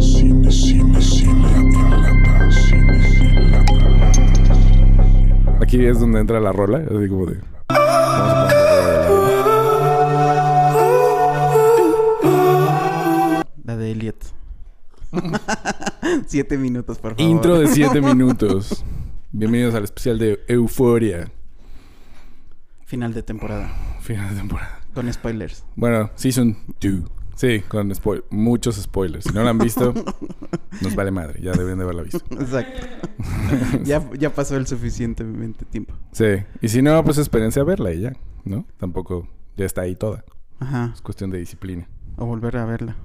Cine, cine, cine en lata. Cine, cine, lata. Aquí es donde entra la rola, así como de. La de Elliot. Siete minutos, por favor. Intro de 7 minutos. Bienvenidos al especial de Euforia. Final de temporada. Final de temporada. Con spoilers. Bueno, Season 2. Sí, con spoil muchos spoilers. Si no la han visto, nos vale madre. Ya deben de haberla visto. Exacto. ya, ya pasó el suficientemente tiempo. Sí. Y si no, pues espérense a verla y ya. ¿No? Tampoco ya está ahí toda. Ajá. Es cuestión de disciplina. O volver a verla.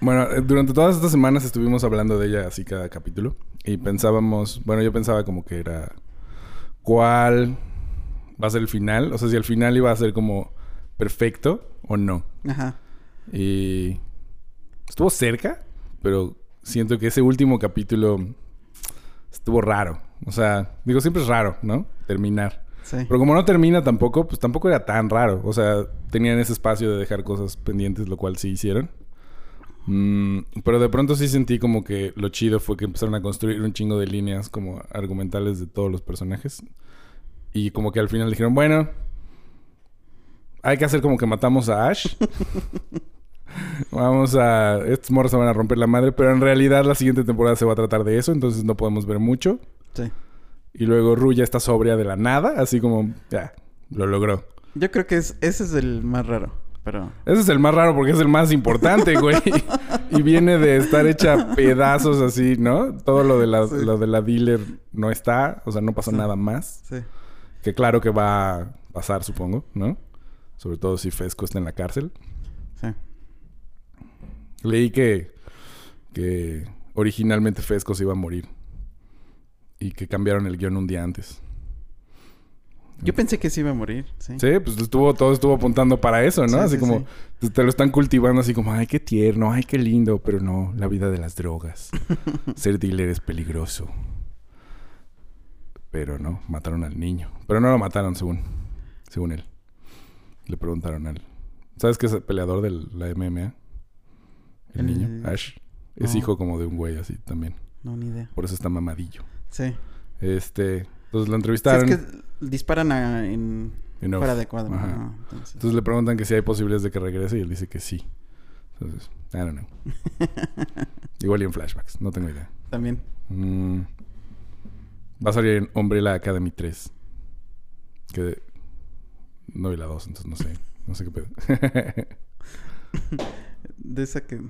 Bueno, eh, durante todas estas semanas estuvimos hablando de ella así cada capítulo. Y pensábamos, bueno, yo pensaba como que era cuál va a ser el final. O sea, si el final iba a ser como perfecto o no. Ajá. Y estuvo cerca, pero siento que ese último capítulo estuvo raro. O sea, digo, siempre es raro, ¿no? Terminar. Sí. Pero como no termina tampoco, pues tampoco era tan raro. O sea, tenían ese espacio de dejar cosas pendientes, lo cual sí hicieron. Mm, pero de pronto sí sentí como que lo chido fue que empezaron a construir un chingo de líneas como argumentales de todos los personajes. Y como que al final dijeron, bueno, hay que hacer como que matamos a Ash. Vamos a... Estos morros se van a romper la madre, pero en realidad la siguiente temporada se va a tratar de eso, entonces no podemos ver mucho. Sí. Y luego Ru ya está sobria de la nada, así como, ya, lo logró. Yo creo que es, ese es el más raro. Pero. Ese es el más raro porque es el más importante, güey. y viene de estar hecha pedazos así, ¿no? Todo lo de la, Sí. lo de la dealer no está, o sea, no pasó Sí. nada más. Sí. Que claro que va a pasar, supongo, ¿no? Sobre todo si Fesco está en la cárcel. Sí. Leí que, que originalmente Fesco se iba a morir. Y que cambiaron el guion un día antes. Yo pensé que sí iba a morir. Sí. Sí, pues estuvo, todo estuvo apuntando para eso, ¿no? Sí, así sí, como sí. te lo están cultivando así como, ay, qué tierno, ay, qué lindo, pero no, la vida de las drogas. Ser dealer es peligroso. Pero no, mataron al niño. Pero no lo mataron según, según él. Le preguntaron al... ¿Sabes qué es el peleador de la MMA? El, El- niño, Ash. Es No. hijo como de un güey así también. No, ni idea. Por eso está mamadillo. Sí. Este... Entonces lo Sí, entrevistaron. es que disparan a- en. no- Fuera de cuadro. Ajá. Entonces. Entonces le preguntan que si hay posibilidades de que regrese y él dice que sí. Entonces, I don't know. Igual y en flashbacks, no tengo idea. También. Mm. Va a salir en Umbrella Academy 3. Que no vi la 2, entonces no sé. No sé qué pedo. De esa que.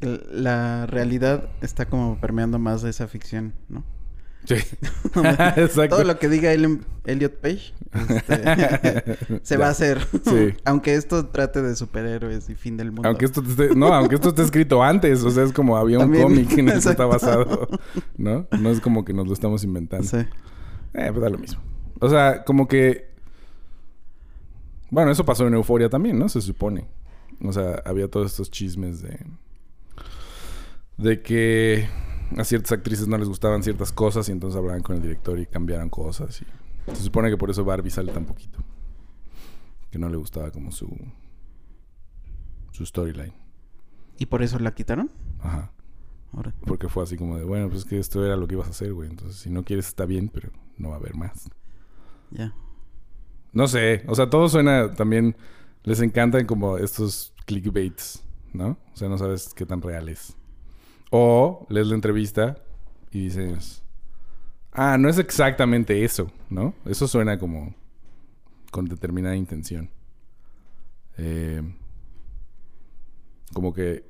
La realidad está como permeando más de esa ficción, ¿no? Sí. Exacto. Todo lo que diga Ellen- Elliot Page este, se va a hacer. Sí. aunque esto trate de superhéroes y fin del mundo. Aunque esto esté, no, aunque esto esté escrito antes, o sea, es como había un cómic en el que está basado, ¿no? No es como que nos lo estamos inventando. Sí. Eh, pues da lo mismo. O sea, como que. Bueno, eso pasó en Euforia también, ¿no? Se supone. O sea, había todos estos chismes de. De que a ciertas actrices no les gustaban ciertas cosas y entonces hablaban con el director y cambiaron cosas. Y se supone que por eso Barbie sale tan poquito. Que no le gustaba como su. Su storyline. ¿Y por eso la quitaron? Ajá. Ahora. Porque fue así como de, bueno, pues es que esto era lo que ibas a hacer, güey. Entonces, si no quieres, está bien, pero no va a haber más. Ya. No sé, o sea, todo suena también. Les encantan como estos clickbaits, ¿no? O sea, no sabes qué tan real es. O lees la entrevista y dices, ah, no es exactamente eso, ¿no? Eso suena como con determinada intención. Eh, como que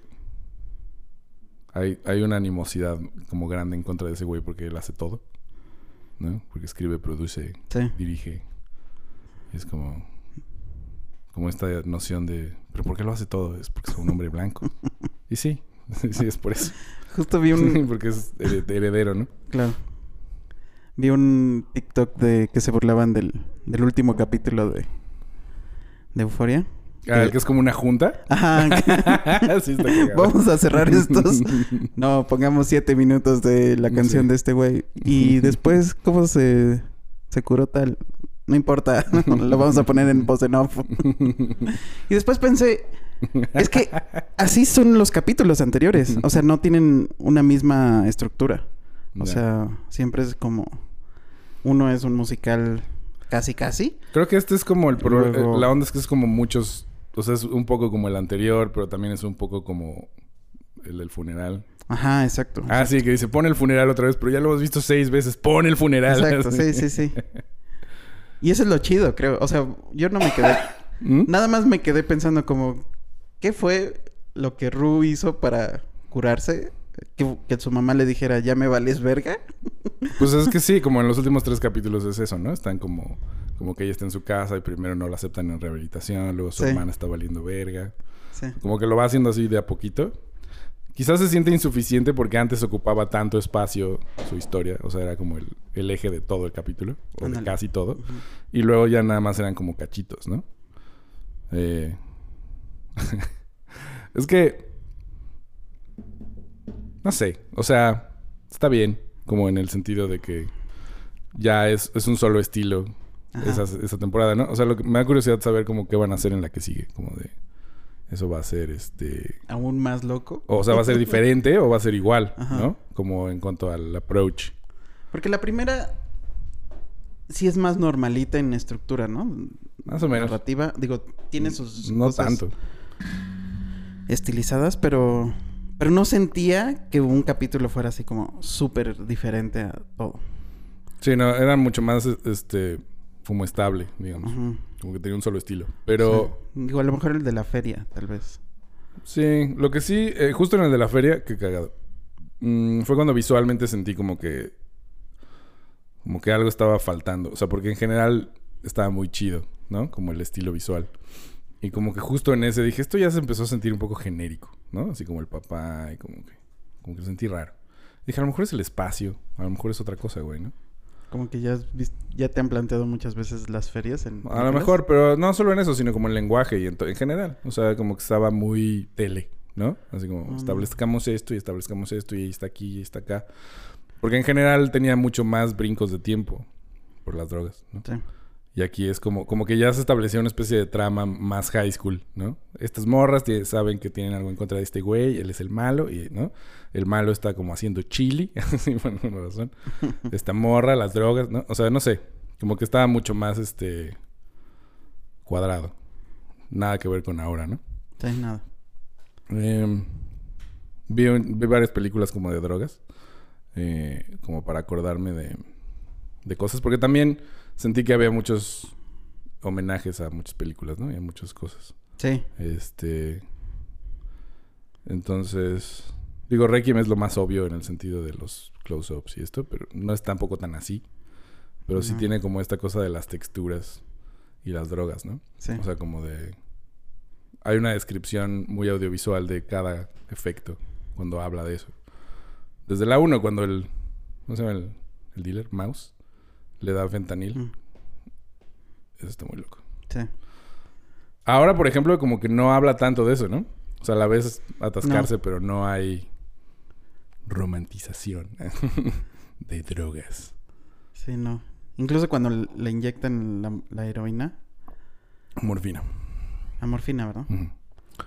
hay, hay una animosidad como grande en contra de ese güey porque él hace todo, ¿no? Porque escribe, produce, Sí. dirige. Es como. Como esta noción de. ¿Pero por qué lo hace todo? Es porque es un hombre blanco. y sí, sí, es por eso. Justo vi un... porque es hered- heredero, ¿no? Claro. Vi un TikTok de que se burlaban del, del último capítulo de, de Euforia. Ah, el que es como una junta. Ajá. sí, está cagado. Vamos a cerrar estos. No, pongamos siete minutos de la canción Sí. de este güey. Y después, ¿cómo se, se curó tal? No importa, lo vamos a poner en voz en off. y después pensé, es que así son los capítulos anteriores. O sea, no tienen una misma estructura. O sea, siempre es como... Uno es un musical casi casi. Creo que este es como el... pro- Luego- eh, La onda es que es como muchos... O sea, es un poco como el anterior, pero también es un poco como el del funeral. Ajá, exacto. Ah, sí, que dice, pon el funeral otra vez, pero ya lo hemos visto seis veces, pon el funeral. Exacto, sí, sí, sí. Y eso es lo chido, creo. O sea, yo no me quedé... ¿Mm? Nada más me quedé pensando como... ¿Qué fue lo que Ru hizo para curarse? Que, que su mamá le dijera, ya me vales verga. Pues es que sí, como en los últimos tres capítulos es eso, ¿no? Están como, como que ella está en su casa y primero no la aceptan en rehabilitación, luego su Sí. hermana está valiendo verga. Sí. Como que lo va haciendo así de a poquito. Quizás se siente insuficiente porque antes ocupaba tanto espacio su historia. O sea, era como el, el eje de todo el capítulo. O de casi todo. Y luego ya nada más eran como cachitos, ¿no? Eh... es que... No sé. O sea, está bien. Como en el sentido de que ya es, es un solo estilo esa, esa temporada, ¿no? O sea, lo que me da curiosidad saber como qué van a hacer en la que sigue. Como de... Eso va a ser este... Aún más loco. O sea, va a ser diferente o va a ser igual, Ajá. ¿no? Como en cuanto al approach. Porque la primera sí es más normalita en estructura, ¿no? Más o menos. Narrativa. Digo, tiene sus No cosas tanto. Estilizadas, pero... Pero no sentía que un capítulo fuera así como súper diferente a todo. Sí, no, era mucho más, este, como estable, digamos. Como que tenía un solo estilo. Pero, Sí. Digo, a lo mejor el de la feria, tal vez. sí, lo que sí, eh, justo en el de la feria, qué cagado. Mm, fue cuando visualmente sentí como que, como que algo estaba faltando. O sea, porque en general estaba muy chido, ¿no? Como el estilo visual. Y como que justo en ese dije, esto ya se empezó a sentir un poco genérico, ¿no? Así como el papá y como que, como que lo sentí raro. Dije, a lo mejor es el espacio, a lo mejor es otra cosa, güey, ¿no? Como que ya, has vis- ya te han planteado muchas veces las ferias en... A lo mejor, pero no solo en eso, sino como en lenguaje y en, en general. O sea, como que estaba muy tele, ¿no? Así como Mm. establezcamos esto y establezcamos esto y ahí está aquí y está acá. Porque en general tenía mucho más brincos de tiempo por las drogas, ¿no? Sí. Y aquí es como, como que ya se estableció una especie de trama más high school, ¿no? Estas morras saben que tienen algo en contra de este güey, él es el malo, y, ¿no? El malo está como haciendo chili, así por alguna razón. Esta morra, las drogas, ¿no? O sea, no sé, como que estaba mucho más, este, cuadrado. Nada que ver con ahora, ¿no? Sí, nada. Eh, vi, un- vi varias películas como de drogas. eh, como para acordarme de, de cosas. Porque también sentí que había muchos homenajes a muchas películas, ¿no? Y a muchas cosas. Sí. Este. Entonces. Digo, Requiem es lo más obvio en el sentido de los close-ups y esto, pero no es tampoco tan así. Pero sí tiene como esta cosa de las texturas y las drogas, ¿no? Sí. O sea, como de... Hay una descripción muy audiovisual de cada efecto cuando habla de eso. Desde la 1, cuando el... ¿Cómo se llama el, el dealer? Mouse. Le da fentanil. Mm, Eso está muy loco. sí. Ahora, por ejemplo, como que no habla tanto de eso, ¿no? O sea, a la vez atascarse, pero no hay romantización de drogas. Sí, no. Incluso cuando le inyectan la, la heroína, Morfina. la morfina, ¿verdad?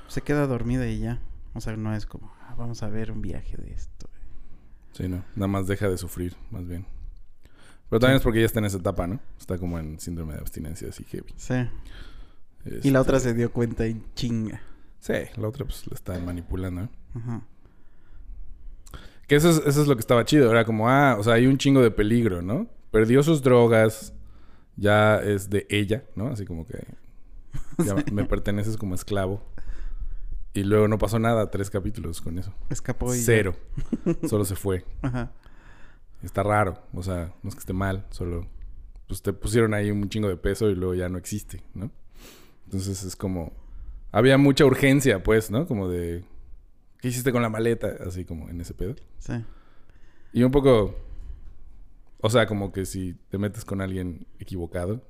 Se queda dormida y ya. O sea, no es como, "Ah, vamos a ver un viaje de esto. Sí, no. Nada más deja de sufrir, más bien. Pero también es porque ya está en esa etapa, ¿no? Está como en síndrome de abstinencia así heavy. Sí. Y la Este, otra se dio cuenta y chinga. Sí, la otra pues la está manipulando, ¿eh? Ajá. Que eso es, eso es lo que estaba chido. Era como, ah, o sea, hay un chingo de peligro, ¿no? Perdió sus drogas, ya es de ella, ¿no? Así como que ya me perteneces como esclavo. Y luego no pasó nada, tres capítulos con eso. Escapó y... Cero. Solo se fue. Ajá. Está raro, o sea, no es que esté mal, solo pues te pusieron ahí un chingo de peso y luego ya no existe, ¿no? Entonces es como había mucha urgencia, pues, ¿no? Como de ¿qué hiciste con la maleta? Así como en ese pedo. Sí. Y un poco o sea, como que si te metes con alguien equivocado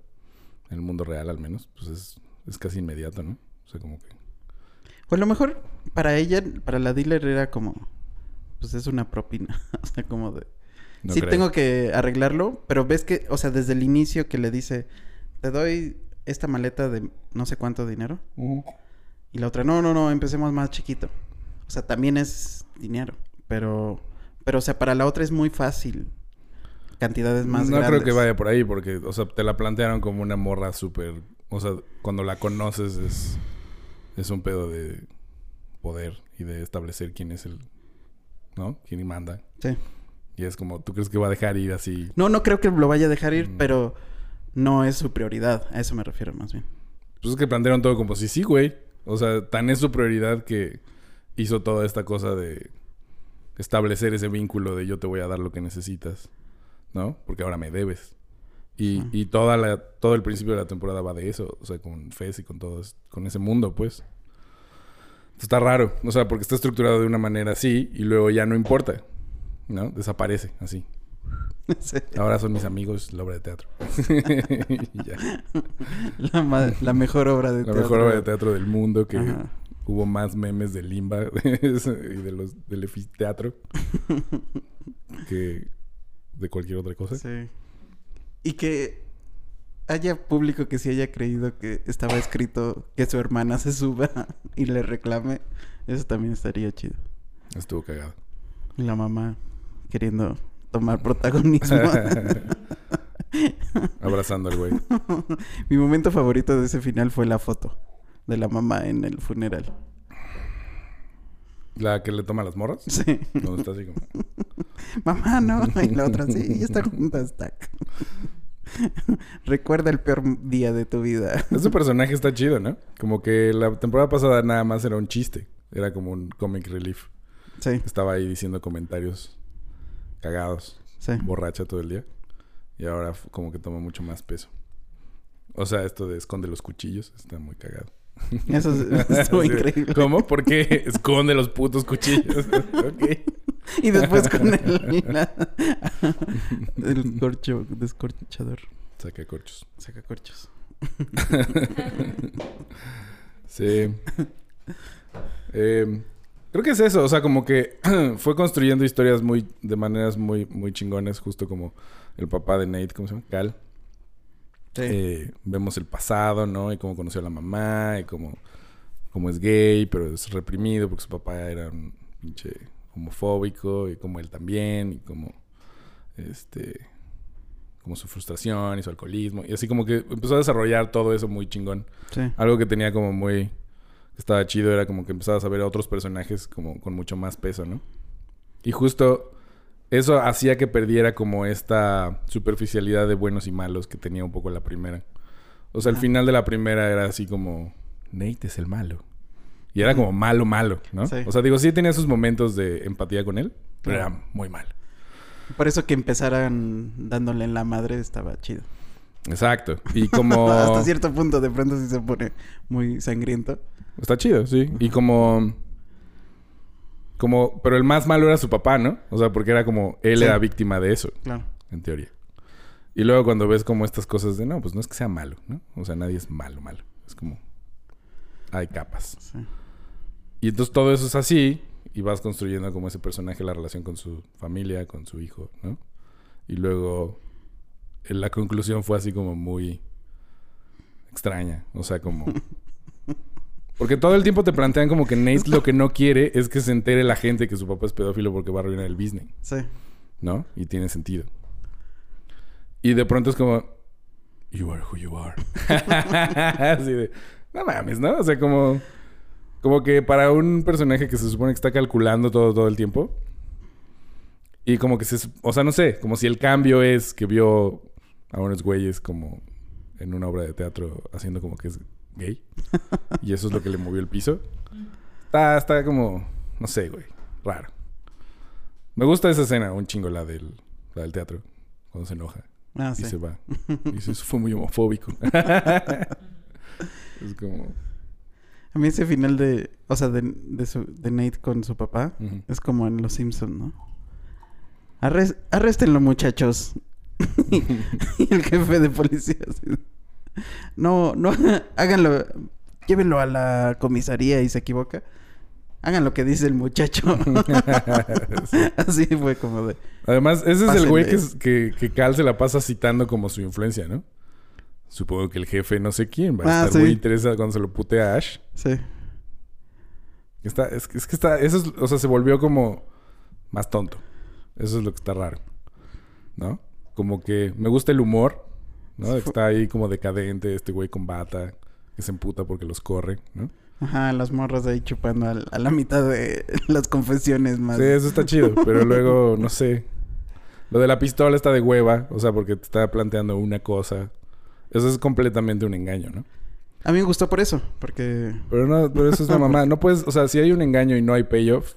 en el mundo real al menos, pues es, es casi inmediato, ¿no? O sea, como que O a lo mejor para ella, para la dealer era como... Pues es una propina. o sea, como de... no sí creo. tengo que arreglarlo, pero ves que... O sea, desde el inicio que le dice... te doy esta maleta de no sé cuánto dinero. Y la otra, no, no, no, empecemos más chiquito. O sea, también es dinero. Pero, pero, o sea, para la otra es muy fácil. Cantidades más no grandes. creo que vaya por ahí porque, o sea, te la plantearon como una morra súper... O sea, cuando la conoces es, es un pedo de poder y de establecer quién es el... ¿No? Quién manda. Sí. Y es como, ¿tú crees que va a dejar ir así? No, no creo que lo vaya a dejar ir, Mm. pero no es su prioridad. A eso me refiero más bien. Pues es que plantearon todo como si sí, güey. O sea, tan es su prioridad que hizo toda esta cosa de establecer ese vínculo de yo te voy a dar lo que necesitas, ¿no? Porque ahora me debes. Y, y toda la, todo el principio de la temporada va de eso, o sea, con Fez y con todo, con ese mundo, pues. Está raro, o sea, porque está estructurado de una manera así y luego ya no importa, ¿no? Desaparece así. Sí. Ahora son mis amigos la obra de teatro. La, la mejor obra de La teatro. mejor obra de teatro del mundo que Ajá. hubo más memes de Limba y de los del teatro que de cualquier otra cosa. Sí. Y que haya público que sí haya creído que estaba escrito que su hermana se suba y le reclame. Eso también estaría chido. Estuvo cagado. La mamá queriendo tomar protagonismo. Abrazando al güey. Mi momento favorito de ese final fue la foto de la mamá en el funeral. La que le toma las morras. Sí. Donde está así como. Mamá, no. Y la otra, sí, ya están juntas. tac. Recuerda el peor día de tu vida. Ese personaje está chido, ¿no? Como que la temporada pasada nada más era un chiste. Era como un comic relief. Sí, Estaba ahí diciendo comentarios cagados. sí. borracha todo el día. Y ahora como que toma mucho más peso. O sea, esto de esconde los cuchillos está muy cagado. Eso es- estuvo increíble. ¿Cómo? ¿Por qué esconde los putos cuchillos? ok. Y después con el, la- el corcho, descorchador. Saca corchos. Saca corchos. Sí. Eh, creo que es eso. O sea, como que fue construyendo historias muy... De maneras muy, muy chingones. Justo como el papá de Nate. ¿Cómo se llama? Cal. Sí. Eh, vemos el pasado, ¿no? Y cómo conoció a la mamá, y cómo, cómo es gay, pero es reprimido porque su papá era un pinche homofóbico, y como él también, y como este como su frustración y su alcoholismo. Y así como que empezó a desarrollar todo eso muy chingón. sí. Algo que tenía como muy... estaba chido era como que empezabas a ver a otros personajes como con mucho más peso, ¿no? Y justo eso hacía que perdiera como esta superficialidad de buenos y malos que tenía un poco la primera. O sea, el Ajá. final de la primera era así como... Nate es el malo. Y era como malo, malo, ¿no? Sí. O sea, digo, sí tenía sus momentos de empatía con él, pero era muy malo. Por eso que empezaran dándole en la madre estaba chido. Exacto. Y como... Hasta cierto punto de pronto sí se pone muy sangriento. Está chido, sí. Y como... Como... Pero el más malo era su papá, ¿no? O sea, porque era como... Él Sí. era víctima de eso, Claro. en teoría. Y luego cuando ves como estas cosas de... No, pues no es que sea malo, ¿no? O sea, nadie es malo, malo. Es como... Hay capas. Sí. Y entonces todo eso es así. Y vas construyendo como ese personaje la relación con su familia, con su hijo, ¿no? Y luego... eh, La conclusión fue así como muy... Extraña. O sea, como... Porque todo el tiempo te plantean como que Nate lo que no quiere es que se entere la gente que su papá es pedófilo porque va a arruinar el business, Sí. ¿no? Y tiene sentido. Y de pronto es como... You are who you are. Así de... No mames, ¿no? O sea, como... Como que para un personaje que se supone que está calculando todo, todo el tiempo. Y como que se... O sea, no sé. Como si el cambio es que vio a unos güeyes como en una obra de teatro haciendo como que es gay. y eso es lo que le movió el piso. Está, está como... No sé, güey. Raro. Me gusta esa escena, un chingo la del, la del teatro. Cuando se enoja Ah, y sí. se va. Y dice, eso fue muy homofóbico. es como... A mí ese final de... O sea, de, de, su- de Nate con su papá es como en Los Simpsons, ¿no? Arres- arréstenlo, muchachos. y el jefe de policía así, No, no, háganlo. Llévenlo a la comisaría y se equivoca. Hagan lo que dice el muchacho. Sí. Así fue como de... Además, ese es el güey que, que, que Cal se la pasa citando como su influencia, ¿no? Supongo que el jefe no sé quién va a Ah, estar sí. muy interesado cuando se lo putea a Ash. Sí. Está, es, que- es que está, eso es, o sea, se volvió como más tonto. Eso es lo que está raro. ¿No? Como que me gusta el humor, ¿no? Está ahí como decadente, este güey con bata, que se emputa porque los corre, ¿no? Ajá, las morras ahí chupando a, la mitad de las confesiones más. Sí, eso está chido, pero luego, no sé. Lo de la pistola está de hueva, o sea, porque te está planteando una cosa. Eso es completamente un engaño, ¿no? A mí me gustó por eso, porque... Pero no, pero eso es una mamá. No puedes, o sea, si hay un engaño y no hay payoff,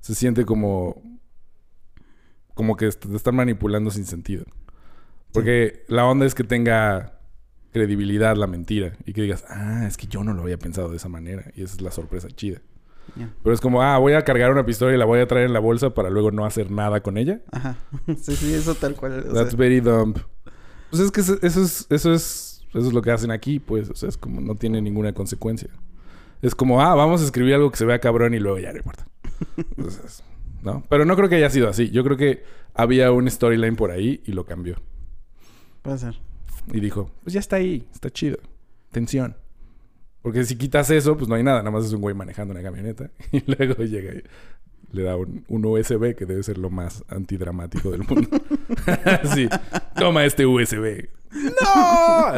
se siente como. como que te están manipulando sin sentido. Porque la onda es que tenga credibilidad la mentira y que digas, ah, es que yo no lo había pensado de esa manera. Y esa es la sorpresa chida. Pero es como, ah, voy a cargar una pistola y la voy a traer en la bolsa para luego no hacer nada con ella. Ajá. Sí, sí, eso tal cual. o That's sea, very dumb. Pues es que eso, eso es, eso es, eso es lo que hacen aquí, pues. O sea, es como no tiene ninguna consecuencia. Es como, ah, vamos a escribir algo que se vea cabrón y luego ya no importa. Entonces, ¿no? Pero no creo que haya sido así. Yo creo que había un storyline por ahí y lo cambió. Ser. Y dijo, pues ya está ahí, está chido. Tensión. Porque si quitas eso, pues no hay nada. Nada más es un güey manejando una camioneta. Y luego llega le da un, un USB que debe ser lo más antidramático del mundo. sí. Toma este USB. ¡No!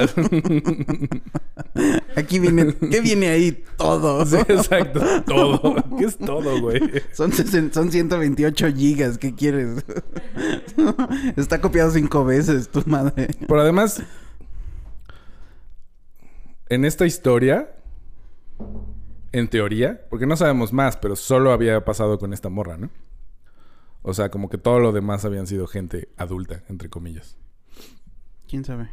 Aquí viene... ¿Qué viene ahí? Todo. Sí, exacto. Todo. ¿Qué es todo, güey? Son, son 128 gigas. ¿Qué quieres? Está copiado cinco veces, tu madre. Pero además, en esta historia, en teoría, porque no sabemos más, pero solo había pasado con esta morra, ¿no? O sea, como que todo lo demás habían sido gente adulta, entre comillas. ¿Quién sabe?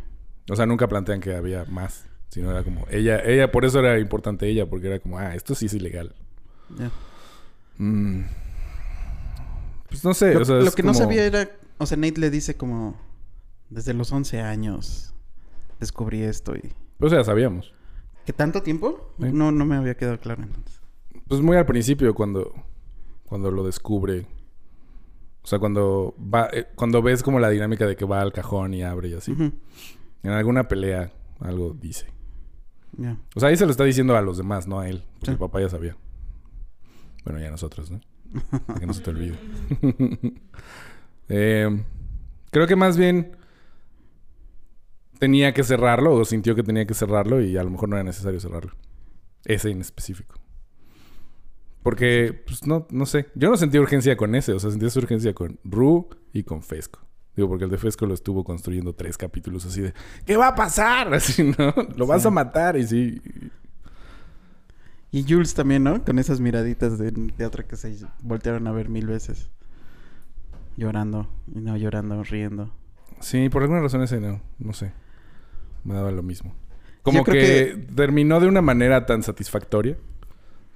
O sea, nunca plantean que había más, sino era como ella, ella, por eso era importante ella, porque era como, ah, esto sí es ilegal. Ya. Mm. Pues no sé, Lo, o sea, lo es que no sabía era... O sea, Nate le dice como... Desde los 11 años descubrí esto y... Pues ya sabíamos. ¿Qué tanto tiempo? No, no me había quedado claro entonces. Pues muy al principio cuando, cuando lo descubre. O sea, cuando va, eh, cuando ves como la dinámica de que va al cajón y abre y así. En alguna pelea algo dice. O sea, ahí se lo está diciendo a los demás, no a él. Porque Sí. el papá ya sabía. Bueno, ya nosotros, ¿no? Que no se te olvide. Eh, creo que más bien tenía que cerrarlo o sintió que tenía que cerrarlo y a lo mejor no era necesario cerrarlo. Ese en específico. Porque, pues no, no sé. Yo no sentí urgencia con ese. O sea, sentí esa urgencia con Ru y con Fesco. Digo, porque el de Fesco lo estuvo construyendo tres capítulos así de... ¿Qué va a pasar? Así, ¿no? Lo vas Sí. a matar y sí... Y Jules también, ¿no? Con esas miraditas de teatro que se voltearon a ver mil veces. Llorando. Y no llorando, riendo. Sí, por alguna razón ese no. No sé. Me daba lo mismo. Como que, creo terminó de una manera tan satisfactoria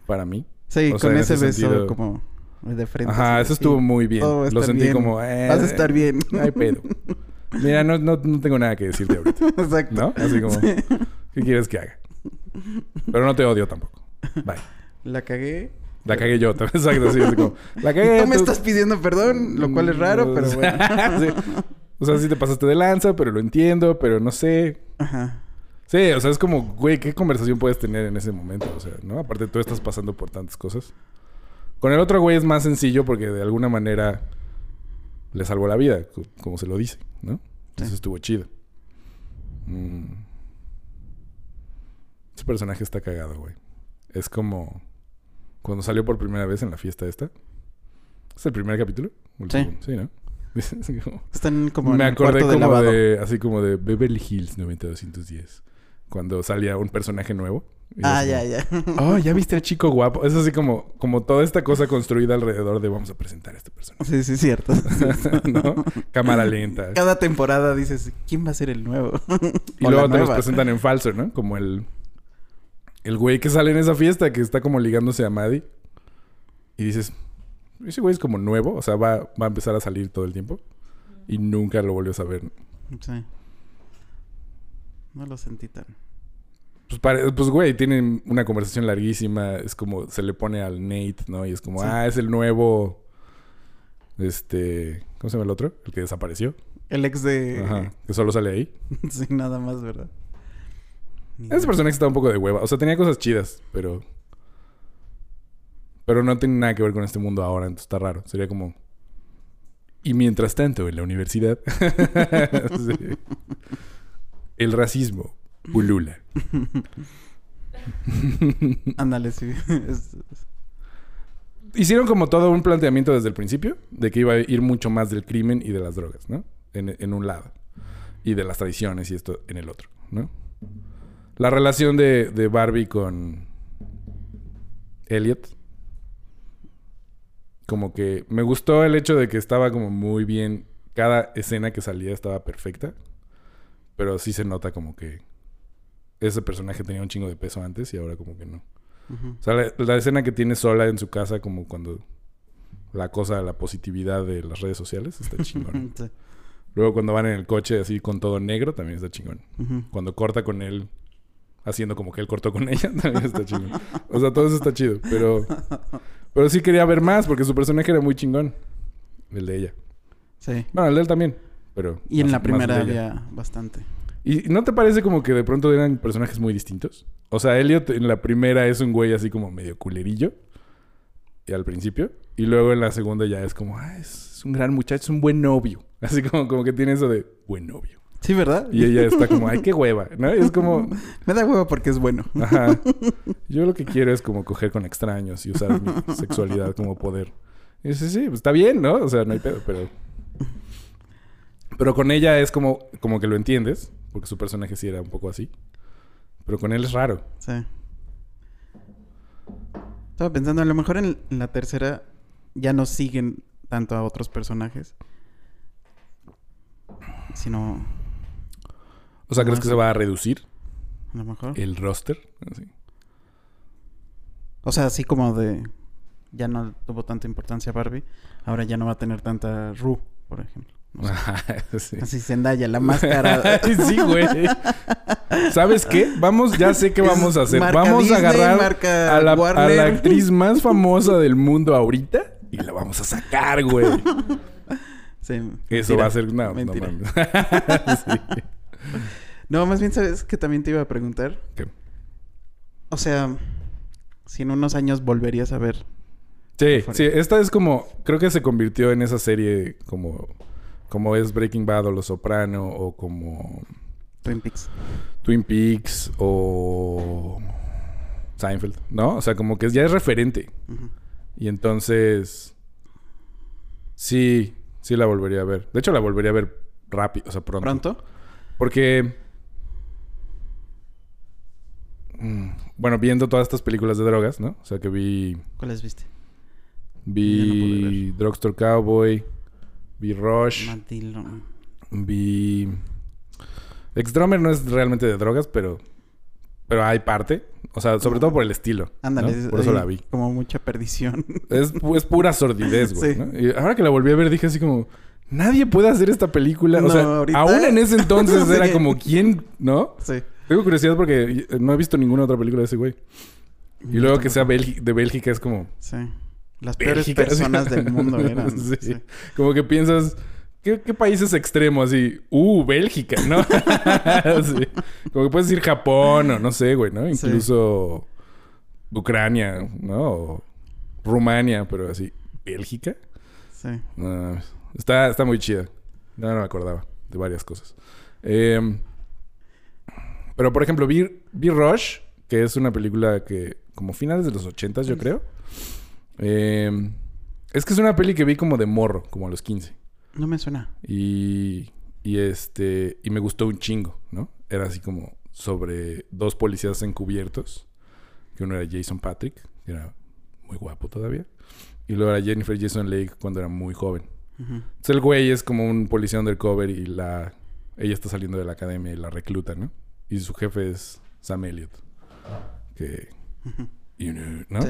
para mí. Sí, O sea, con en ese, ese beso sentido- como de frente. Ajá, así eso estuvo sí, muy bien. a Lo sentí bien. como... eh, Vas a estar bien. Hay pedo. Mira, no, no, no tengo nada que decirte ahorita. Exacto. ¿No? Así como... ¿Qué quieres que haga? Pero no te odio tampoco. Bye. La cagué. La cagué yo. también. Exacto, sí. Así como... La cagué. Tú me tú- estás pidiendo perdón, lo cual es raro, pero bueno. Sí. O sea, sí te pasaste de lanza, pero lo entiendo, pero no sé. Ajá. Sí, o sea, es como, güey, ¿qué conversación puedes tener en ese momento? O sea, ¿no? Aparte, tú estás pasando por tantas cosas. Con el otro güey es más sencillo porque de alguna manera le salvó la vida, co- como se lo dice, ¿no? Sí. estuvo chido. Mm. Ese personaje está cagado, güey. Es como cuando salió por primera vez en la fiesta esta. ¿Es el primer capítulo? ¿O el Sí. segundo? Sí, ¿no? Están como me en el acordé cuarto de como lavado. de, así como de Beverly Hills 90210. Cuando salía un personaje nuevo. Y Ah, ya, ya. Oh, ya viste al chico guapo. Es así como, como toda esta cosa construida alrededor de vamos a presentar a este personaje. Sí, sí, cierto. ¿No? Cámara lenta. Cada temporada dices, ¿quién va a ser el nuevo? Y O luego te los nueva. presentan en falso, ¿no? Como el, el güey que sale en esa fiesta que está como ligándose a Maddie. Y dices, ese güey es como nuevo, o sea, va, va a empezar a salir todo el tiempo. Y nunca lo volvió a saber. Sí. No lo sentí tan. Pues, pues, güey, tienen una conversación larguísima. Es como se le pone al Nate, ¿no? Y es como, Sí. ah, es el nuevo. Este. ¿Cómo se llama el otro? El que desapareció. El ex de. Ajá. Que solo sale ahí. sí, nada más, ¿verdad? Ni Ese personaje estaba un poco de hueva. O sea, tenía cosas chidas, pero. Pero no tiene nada que ver con este mundo ahora, entonces está raro. Sería como. Y mientras tanto, en la universidad. Sí. El racismo pulula. Ándale, sí. Es- Hicieron como todo un planteamiento desde el principio de que iba a ir mucho más del crimen y de las drogas, ¿no? En, en un lado. Y de las tradiciones y esto en el otro, ¿no? La relación de, de Barbie con Elliot. Como que me gustó el hecho de que estaba como muy bien. Cada escena que salía estaba perfecta. Pero sí se nota como que ese personaje tenía un chingo de peso antes y ahora como que no. O sea, la, la escena que tiene sola en su casa, como cuando la cosa, la positividad de las redes sociales, está chingón. Sí. Luego cuando van en el coche así con todo negro, también está chingón. Cuando corta con él, haciendo como que él cortó con ella, también está chingón. O sea, todo eso está chido. Pero, pero sí quería ver más porque su personaje era muy chingón. El de ella. Sí. Bueno, el de él también. Pero Y en la primera había bastante. ¿Y no te parece como que de pronto eran personajes muy distintos? O sea, Elliot en la primera es un güey así como medio culerillo. Y al principio. Y luego en la segunda ya es como, ah, es, es un gran muchacho, es un buen novio. Así como, como que tiene eso de buen novio. Sí, ¿verdad? Y ella está como, ay, qué hueva, ¿no? Y es como, Me da huevo porque es bueno. ajá. Yo lo que quiero es como coger con extraños y usar mi sexualidad como poder. Y dice, sí, pues está bien, ¿no? O sea, no hay pedo, pero... Pero con ella es como, como que lo entiendes, porque su personaje sí era un poco así. Pero con él es raro. Sí. Estaba pensando, a lo mejor en la tercera ya no siguen tanto a otros personajes. Sino, O sea, ¿crees que se va a reducir a lo mejor. el roster? Así. O sea, así como de... Ya no tuvo tanta importancia Barbie. Ahora ya no va a tener tanta Ru, por ejemplo. No sé. sí. Así Zendaya, la máscara. sí, güey. ¿Sabes qué? Vamos, ya sé qué vamos a hacer. marca Vamos a agarrar a la, a Warner. la actriz más famosa del mundo ahorita y la vamos a sacar, güey. Sí, Eso mentira. va a ser... No, Mentira. no mames. Sí. No, más bien, ¿sabes que también te iba a preguntar? ¿Qué? O sea, si en unos años volverías a ver. Sí, sí, esta es como, creo que se convirtió en esa serie como, como es Breaking Bad o Los Soprano o como Twin Peaks. Twin Peaks o Seinfeld, ¿no? O sea, como que ya es referente. Y entonces, sí, sí la volvería a ver. De hecho, la volvería a ver rápido, o sea, pronto. ¿Pronto? Porque, bueno, viendo todas estas películas de drogas, ¿no? O sea, que vi ¿Cuáles viste? Vi Drugstore Cowboy, vi Rush, Matt Dillon. vi... Ex-Drummer no es realmente de drogas, pero... Pero hay parte. O sea, sobre todo por el estilo. Ándale. Por eso la vi. Como mucha perdición. Es, es pura sordidez, güey. Sí. ¿no? Y ahora que la volví a ver dije así como... Nadie puede hacer esta película. O No, sea, ahorita- aún en ese entonces Sí. era como... ¿Quién? ¿No? sí. Tengo curiosidad porque no he visto ninguna otra película de ese güey. Y luego que sea de Bélgica es como... Sí. Las peores Bélgica, personas sí. del mundo eran. Sí. sí. Como que piensas, ¿qué, qué países extremos? Así, uh, Bélgica, ¿no? Sí. Como que puedes decir Japón o no sé, güey, ¿no? Incluso Ucrania, ¿no? O Rumania, pero así, ¿Bélgica? Sí. No. está, está muy chida. No, no me acordaba de varias cosas. Eh, pero, por ejemplo, vi, vi Rush, que es una película que, como finales de los ochentas, yo creo. Eh, es que es una peli que vi como de morro, como a los 15. No me suena. Y, y este, y me gustó un chingo, ¿no? Era así como sobre dos policías encubiertos. Que uno era Jason Patrick, que era muy guapo todavía. Y luego era Jennifer Jason Leigh cuando era muy joven. Entonces el güey es como un policía undercover y la... Ella está saliendo de la academia y la recluta, ¿no? Y su jefe es Sam Elliott. Que... you know, ¿no? Sí.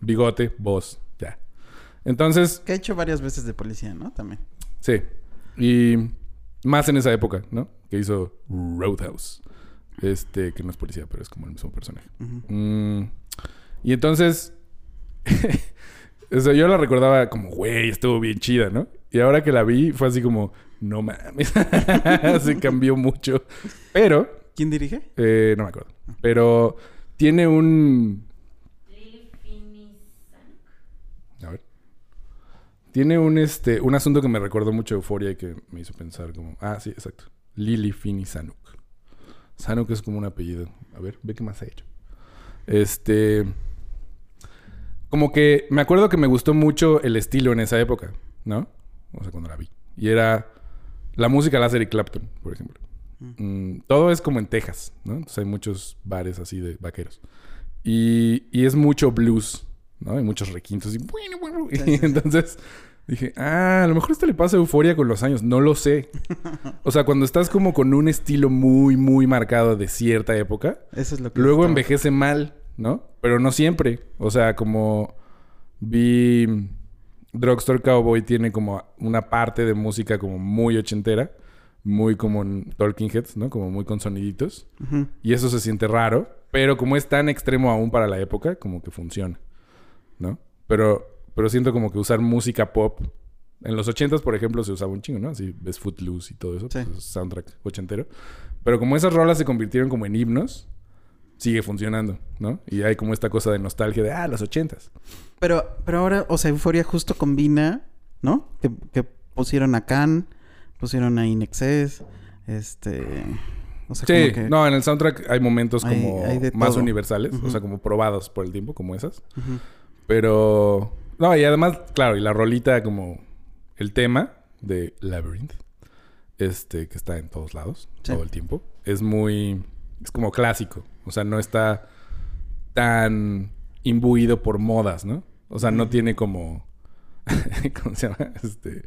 Bigote, voz, ya. Entonces, Que ha hecho varias veces de policía, ¿no? También. sí. Y más en esa época, ¿no? Que hizo Roadhouse. Este, que no es policía, pero es como el mismo personaje. Mm, y entonces, o sea, yo la recordaba como, güey, estuvo bien chida, ¿no? Y ahora que la vi, fue así como, no mames, se cambió mucho. Pero ¿Quién dirige? Eh, no me acuerdo. Pero tiene un... A ver. Tiene un, este, un asunto que me recordó mucho Euforia y que me hizo pensar como... Ah, sí, exacto. Lily Finney Sanuk. Sanuk es como un apellido. A ver, ve qué más ha hecho. Este... Como que me acuerdo que me gustó mucho el estilo en esa época, ¿no? O sea, cuando la vi. Y era... La música la hace Eric Clapton, por ejemplo. Mm, todo es como en Texas, ¿no? Entonces hay muchos bares así de vaqueros. Y, y es mucho blues, ¿no? Hay muchos requintos y bueno, bueno. Y entonces dije, ah, a lo mejor esto le pasa euforia con los años. No lo sé. O sea, cuando estás como con un estilo muy, muy marcado de cierta época, Eso es lo que... luego envejece mal, ¿no? Pero no siempre. O sea, como vi Drugstore Cowboy tiene como una parte de música como muy ochentera, muy como en Talking Heads, ¿no? Como muy con soniditos. Y eso se siente raro, pero como es tan extremo aún para la época, como que funciona, ¿no? Pero, pero siento como que usar música pop. En los ochentas, por ejemplo, se usaba un chingo, ¿no? Así ves Footloose y todo eso, Sí. pues, es soundtrack ochentero. Pero como esas rolas se convirtieron como en himnos, sigue funcionando, ¿no? Y hay como esta cosa de nostalgia de, ah, los ochentas. Pero, pero ahora, o sea, Euforia justo combina, ¿no? Que, que pusieron a Can, pusieron a Inexcess, este... O sea, Sí, como que... no, en el soundtrack hay momentos Hay- como hay más todo. universales, o sea, como probados por el tiempo, como esas. Pero. No, y además, claro, y la rolita como el tema de Labyrinth, este, que está en todos lados, Sí. todo el tiempo, es muy. Es como clásico. O sea, no está tan imbuido por modas, ¿no? O sea, no tiene como. ¿Cómo se llama? Este.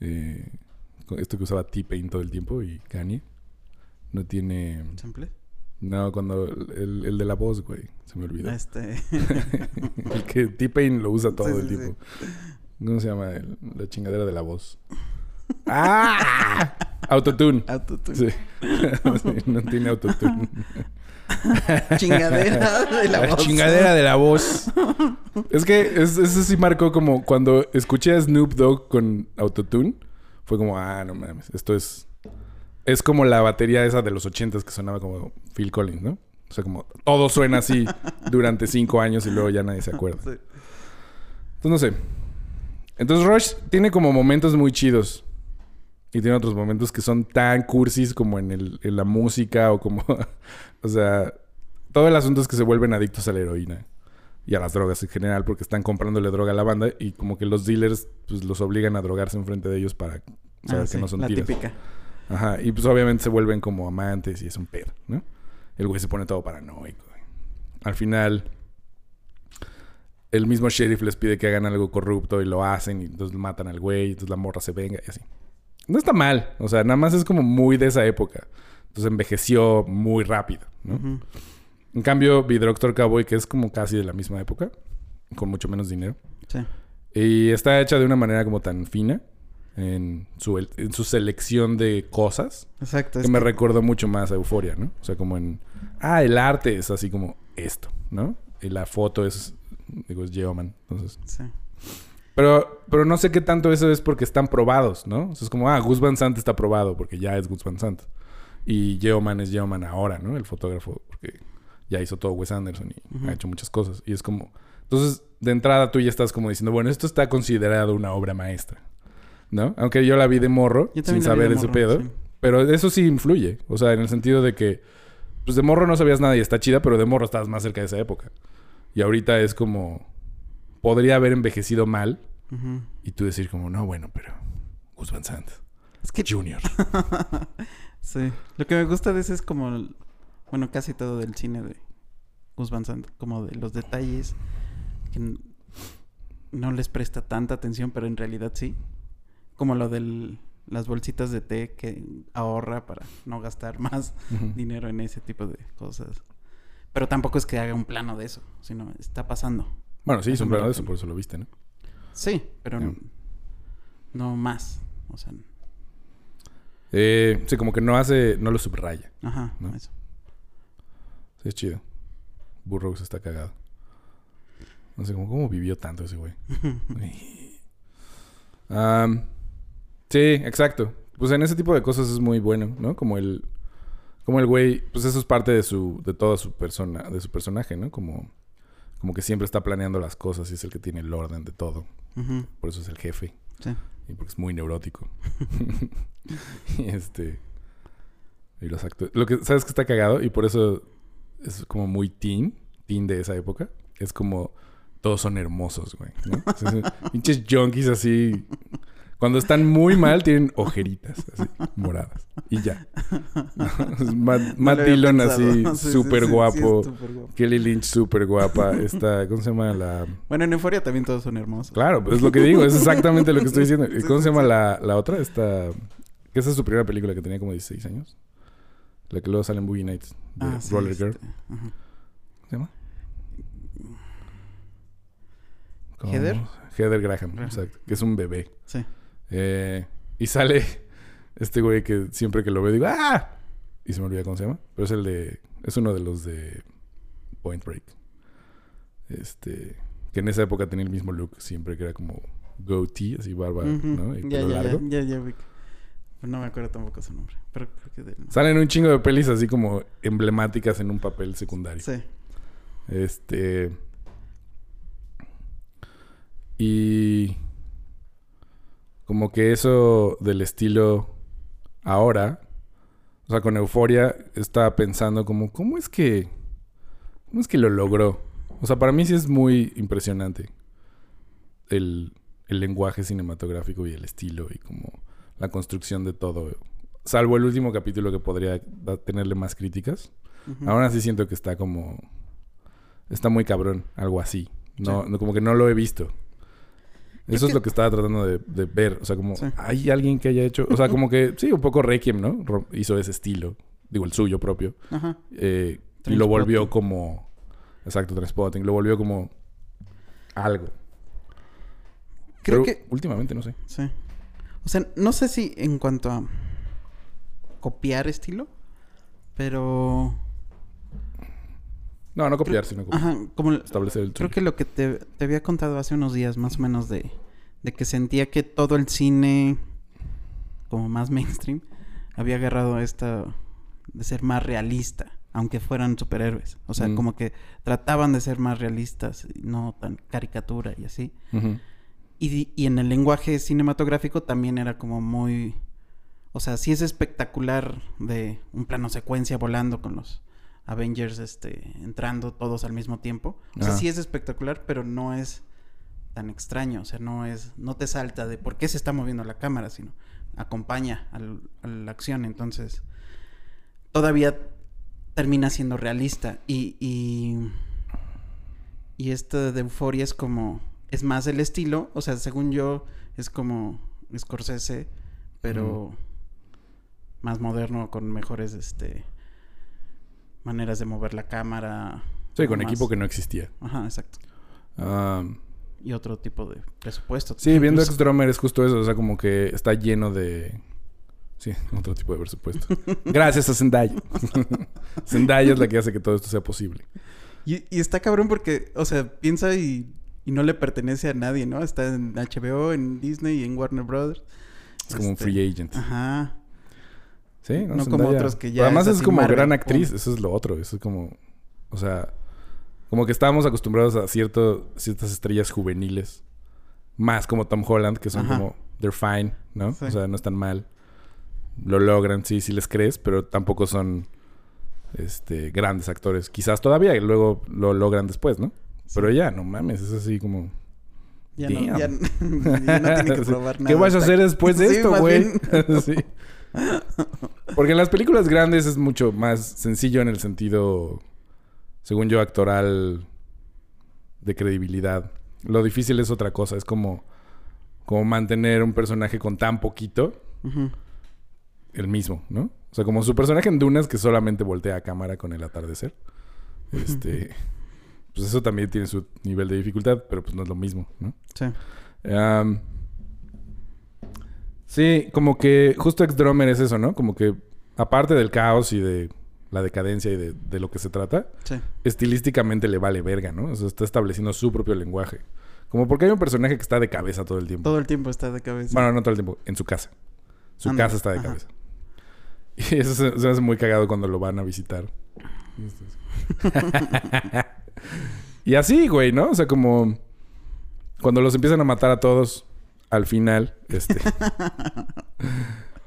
eh, esto que usaba T-Pain todo el tiempo y Kanye. No tiene. ¿Sample? No, cuando. El, el de la voz, güey. Se me olvidó. Este... el que T-Pain lo usa todo Sí, el sí, tiempo. ¿Cómo se llama? El- la chingadera de la voz. ¡Ah! Autotune. Autotune. Sí. No tiene autotune. Chingadera de la, voz. chingadera de la voz. Es que es- eso sí marcó como cuando escuché a Snoop Dogg con autotune. Fue como, ah, no mames. Esto es. Es como la batería esa de los ochentas que sonaba como Phil Collins, ¿no? O sea, como todo suena así durante cinco años y luego ya nadie se acuerda. Sí. Entonces no sé. Entonces Rush tiene como momentos muy chidos. Y tiene otros momentos que son tan cursis como en, el, en la música o como... o sea, todo el asunto es que se vuelven adictos a la heroína. Y a las drogas en general porque están comprándole droga a la banda y como que los dealers pues los obligan a drogarse enfrente de ellos para saber Ah, que no son la tiras. típica. Ajá. Y pues obviamente se vuelven como amantes y es un pedo, ¿no? El güey se pone todo paranoico. Al final, el mismo sheriff les pide que hagan algo corrupto y lo hacen y entonces matan al güey y entonces la morra se venga y así. No está mal. O sea, nada más es como muy de esa época. Entonces envejeció muy rápido, ¿no? Ujú. En cambio, vi Doctor Cowboy, que es como casi de la misma época, con mucho menos dinero. Sí. Y está hecha de una manera como tan fina en su, en su selección de cosas Exacto. que me que- recordó mucho más a Euforia, ¿no? O sea, como en... Ah, el arte es así como esto, ¿no? Y la foto es... Digo, es Geoman. Entonces... Sí. Pero, pero no sé qué tanto eso es porque están probados, ¿no? O sea, es como, ah, Gus Van Sant está probado porque ya es Gus Van Sant. Y Geoman es Geoman ahora, ¿no? El fotógrafo, porque ya hizo todo Wes Anderson y ha hecho muchas cosas. Y es como... Entonces, de entrada tú ya estás como diciendo, bueno, esto está considerado una obra maestra, ¿no? Aunque yo la vi de morro, sin saber de ese morro, pedo. sí. Pero eso sí influye. O sea, en el sentido de que... Pues de morro no sabías nada y está chida, pero de morro estabas más cerca de esa época. Y ahorita es como... Podría haber envejecido mal y tú decir como, no, bueno, pero... Gus Van Sant Es que Junior. Sí. Lo que me gusta de ese es como... Bueno, casi todo del cine de Gus Van Sant. Como de los detalles que no les presta tanta atención, pero en realidad sí. Como lo de las bolsitas de té que ahorra para no gastar más dinero en ese tipo de cosas. Pero tampoco es que haga un plano de eso, sino está pasando. Bueno, sí, es Eso un plano de eso, por eso lo viste, ¿no? Sí, pero no, no más. O sea, Eh, sí, como que no hace... No lo subraya. ajá, ¿No? eso. Es chido. Burroughs está cagado. No sé, como, ¿cómo vivió tanto ese güey? Sí, exacto. Pues en ese tipo de cosas es muy bueno, ¿no? Como el... Como el güey, pues eso es parte de su, de toda su persona, de su personaje, ¿no? Como, como que siempre está planeando las cosas y es el que tiene el orden de todo. Por eso es el jefe. Sí. Y porque es muy neurótico. y este. Y los actores. Lo que, ¿sabes que está cagado? Y por eso es como muy teen, teen de esa época. Es como. Todos son hermosos, güey. pinches junkies así. Cuando están muy mal, tienen ojeritas así, moradas. Y ya. Matt, Matt Dillon así, Sí, sí, súper sí, sí, guapo. Kelly Lynch, súper guapa. Esta, ¿cómo se llama la...? Bueno, en Euforia también todos son hermosos. Claro, pues es lo que digo, es exactamente lo que estoy diciendo. ¿Y Sí, ¿Cómo se llama la, la otra? Esta. Esa es su primera película que tenía como 16 años. La que luego sale en Boogie Nights de Ah, sí, Roller este, Girl. ajá. ¿Cómo se llama? ¿Heather? Heather Graham, Graham. exacto. Que es un bebé. Sí. Eh, y sale este güey que siempre que lo veo digo ¡Ah! Y se me olvida cómo se llama. Pero es el de. Es uno de los de Point Break. Este. Que en esa época tenía el mismo look siempre, que era como goatee, así barba, Ujú. ¿no? Y ya, pelo ya, largo. ya, ya, ya no me acuerdo tampoco su nombre. Pero creo que del... Salen un chingo de pelis así como emblemáticas en un papel secundario. Sí. Este. Y. Como que eso del estilo ahora. O sea, con Euforia estaba pensando como, ¿cómo es que. ¿Cómo es que lo logró? O sea, para mí sí es muy impresionante. El, el lenguaje cinematográfico y el estilo y como la construcción de todo. Salvo el último capítulo que podría tenerle más críticas. Ujú. Ahora sí siento que está como... Está muy cabrón, algo así. No, Sí. no- como que no lo he visto. Eso es que- lo que estaba tratando de, de ver. O sea, como... Sí. ¿Hay alguien que haya hecho...? O sea, como que... Sí, un poco Requiem, ¿no? Hizo ese estilo. Digo, el suyo propio. Ajá. Eh, y lo volvió como... Exacto, Transpotting. Lo volvió como... Algo. Creo Pero que... Últimamente, no sé. Sí. O sea, no sé si en cuanto a copiar estilo, pero... No, no copiar, sino como Ajá, como... establecer el Creo que lo que te, te había contado hace unos días, más o menos, de, de que sentía que todo el cine, como más mainstream, había agarrado esta de ser más realista, aunque fueran superhéroes. O sea, Mm. como que trataban de ser más realistas, no tan caricatura y así. Y, y en el lenguaje cinematográfico también era como muy... O sea, sí es espectacular de un plano secuencia volando con los Avengers este, entrando todos al mismo tiempo. O sea, Ah. sí es espectacular, pero no es tan extraño. O sea, no es... No te salta de por qué se está moviendo la cámara, sino acompaña al- a la acción. Entonces, todavía termina siendo realista. Y... y y esta de Euforia es como... Es más el estilo. O sea, según yo, es como Scorsese, pero más moderno, con mejores este maneras de mover la cámara. Sí, con más- equipo que no existía. Ajá, exacto. Ah, Y otro tipo de presupuesto. Sí, viendo Incluso- X-Drummer es justo eso. O sea, como que está lleno de... Sí, otro tipo de presupuesto. Gracias a Zendaya. Zendaya es la que hace que todo esto sea posible. Y, y está cabrón porque, o sea, piensa y, y no le pertenece a nadie, ¿no? Está en HBO, en Disney y en Warner Brothers. Es como un Este, free agent. Ajá. Sí, no como Zendaya. otros que ya Además es como Marvel, gran actriz. Eso es lo otro. Eso es como... O sea... Como que estábamos acostumbrados a cierto, ciertas estrellas juveniles. Más como Tom Holland, que son Ajá. como... They're fine, ¿no? Sí. O sea, no están mal. Lo logran, sí, sí les crees. Pero tampoco son... Este... Grandes actores. Quizás todavía. Y luego lo logran después, ¿no? Pero ya, no mames. Es así como... Ya no, ya, ya no tiene que probar nada. ¿Qué vas a hacer después de esto, güey? sí. Porque en las películas grandes es mucho más sencillo en el sentido, según yo, actoral de credibilidad. Lo difícil es otra cosa. Es como, como mantener un personaje con tan poquito el mismo, ¿no? O sea, como su personaje en Dunas que solamente voltea a cámara con el atardecer. Este... Pues eso también tiene su nivel de dificultad, pero pues no es lo mismo, ¿no? Sí. Sí, como que justo Ex-Drummer es eso, ¿no? Como que aparte del caos y de la decadencia y de, de lo que se trata, Sí. estilísticamente le vale verga, ¿no? O sea, está estableciendo su propio lenguaje. Como porque hay un personaje que está de cabeza todo el tiempo. Todo el tiempo está de cabeza. Bueno, no todo el tiempo, en su casa. Su casa está de ajá. cabeza. Y eso se, se hace muy cagado cuando lo van a visitar. y así, güey, ¿no? O sea, como cuando los empiezan a matar a todos al final, este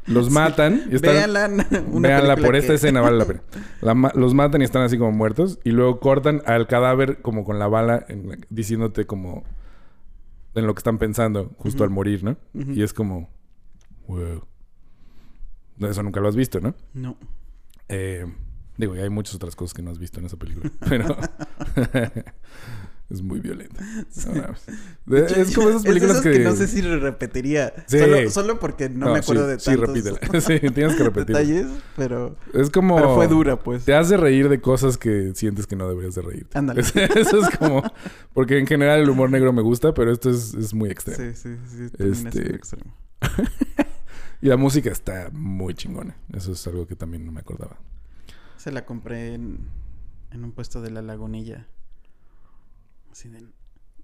los matan y están Véanla. Véanla, por esta escena vale la pena. La los matan y están así como muertos. Y luego cortan al cadáver como con la bala en diciéndote como en lo que están pensando justo al morir, ¿no? Y es como... Wow. Eso nunca lo has visto, ¿no? No. Eh, digo, y hay muchas otras cosas que no has visto en esa película. Pero... es muy violenta. No es como esas películas esas que... no sé si repetiría. Sí. Solo, solo porque no, me acuerdo sí, de Sí, tantos repítela. sí, tienes que repetirla. detalles, pero... Es como... Pero fue dura, pues. Te hace reír de cosas que sientes que no deberías de reírte. Ándale. Eso es como... Porque en general el humor negro me gusta, pero esto es, es muy extremo. Sí, sí, sí. Este- siendo extremo. Y la música está muy chingona. Eso es algo que también no me acordaba. Se la compré en, en un puesto de la lagunilla. Así de...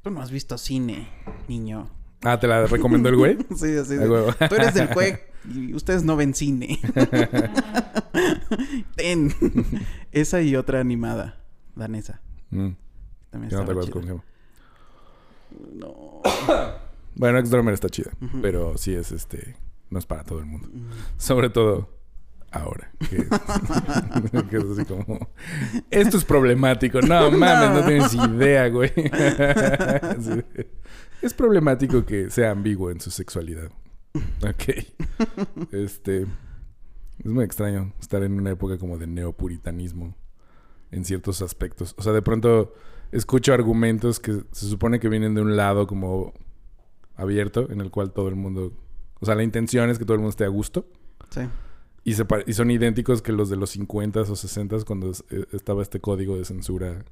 Tú no has visto cine, niño. Ah, ¿te la recomendó el güey? Sí, así de... huevo. Tú eres del CUEC y ustedes no ven cine. Ten. Esa y otra animada, danesa. Mm, También yo no te acuerdas cómo se llama. No. Bueno, X-Drummer está chida. Pero sí es este... No es para todo el mundo. Sobre todo ahora. Que, que es así como... Esto es problemático. No mames, no, No. tienes idea, güey. Sí. Es problemático que sea ambiguo en su sexualidad. Ok. Este... Es muy extraño estar en una época como de neopuritanismo en ciertos aspectos. O sea, de pronto escucho argumentos que se supone que vienen de un lado como abierto, en el cual todo el mundo... O sea, la intención es que todo el mundo esté a gusto. Sí. Y, se pare- y son idénticos que los de los 50s o 60s cuando es- eh, estaba este código de censura.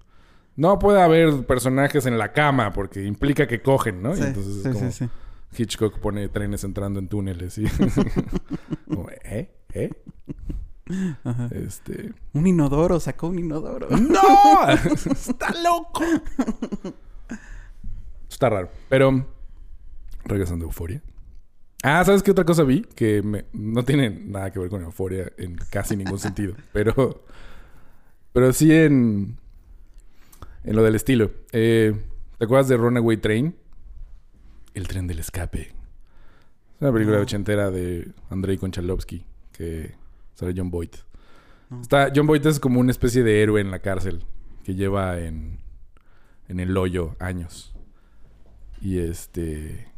No puede haber personajes en la cama porque implica que cogen, ¿no? Sí, y entonces es como sí. Hitchcock pone trenes entrando en túneles y... como, ¿Eh? ¿Eh? Ajá. Este... Un inodoro, sacó un inodoro. ¡No! ¡Está loco! Está raro. Pero... Regresando a Euforia. Ah, ¿sabes qué otra cosa vi? Que me- no tiene nada que ver con Euforia en casi ningún sentido. Pero... Pero sí en... En lo del estilo. Eh, ¿Te acuerdas de Runaway Train? El tren del escape. Es una película No. ochentera de Andrei Konchalovsky. Que sale John Boyd. No. Está, John Boyd es como una especie de héroe en la cárcel. Que lleva en... En el hoyo años. Y este...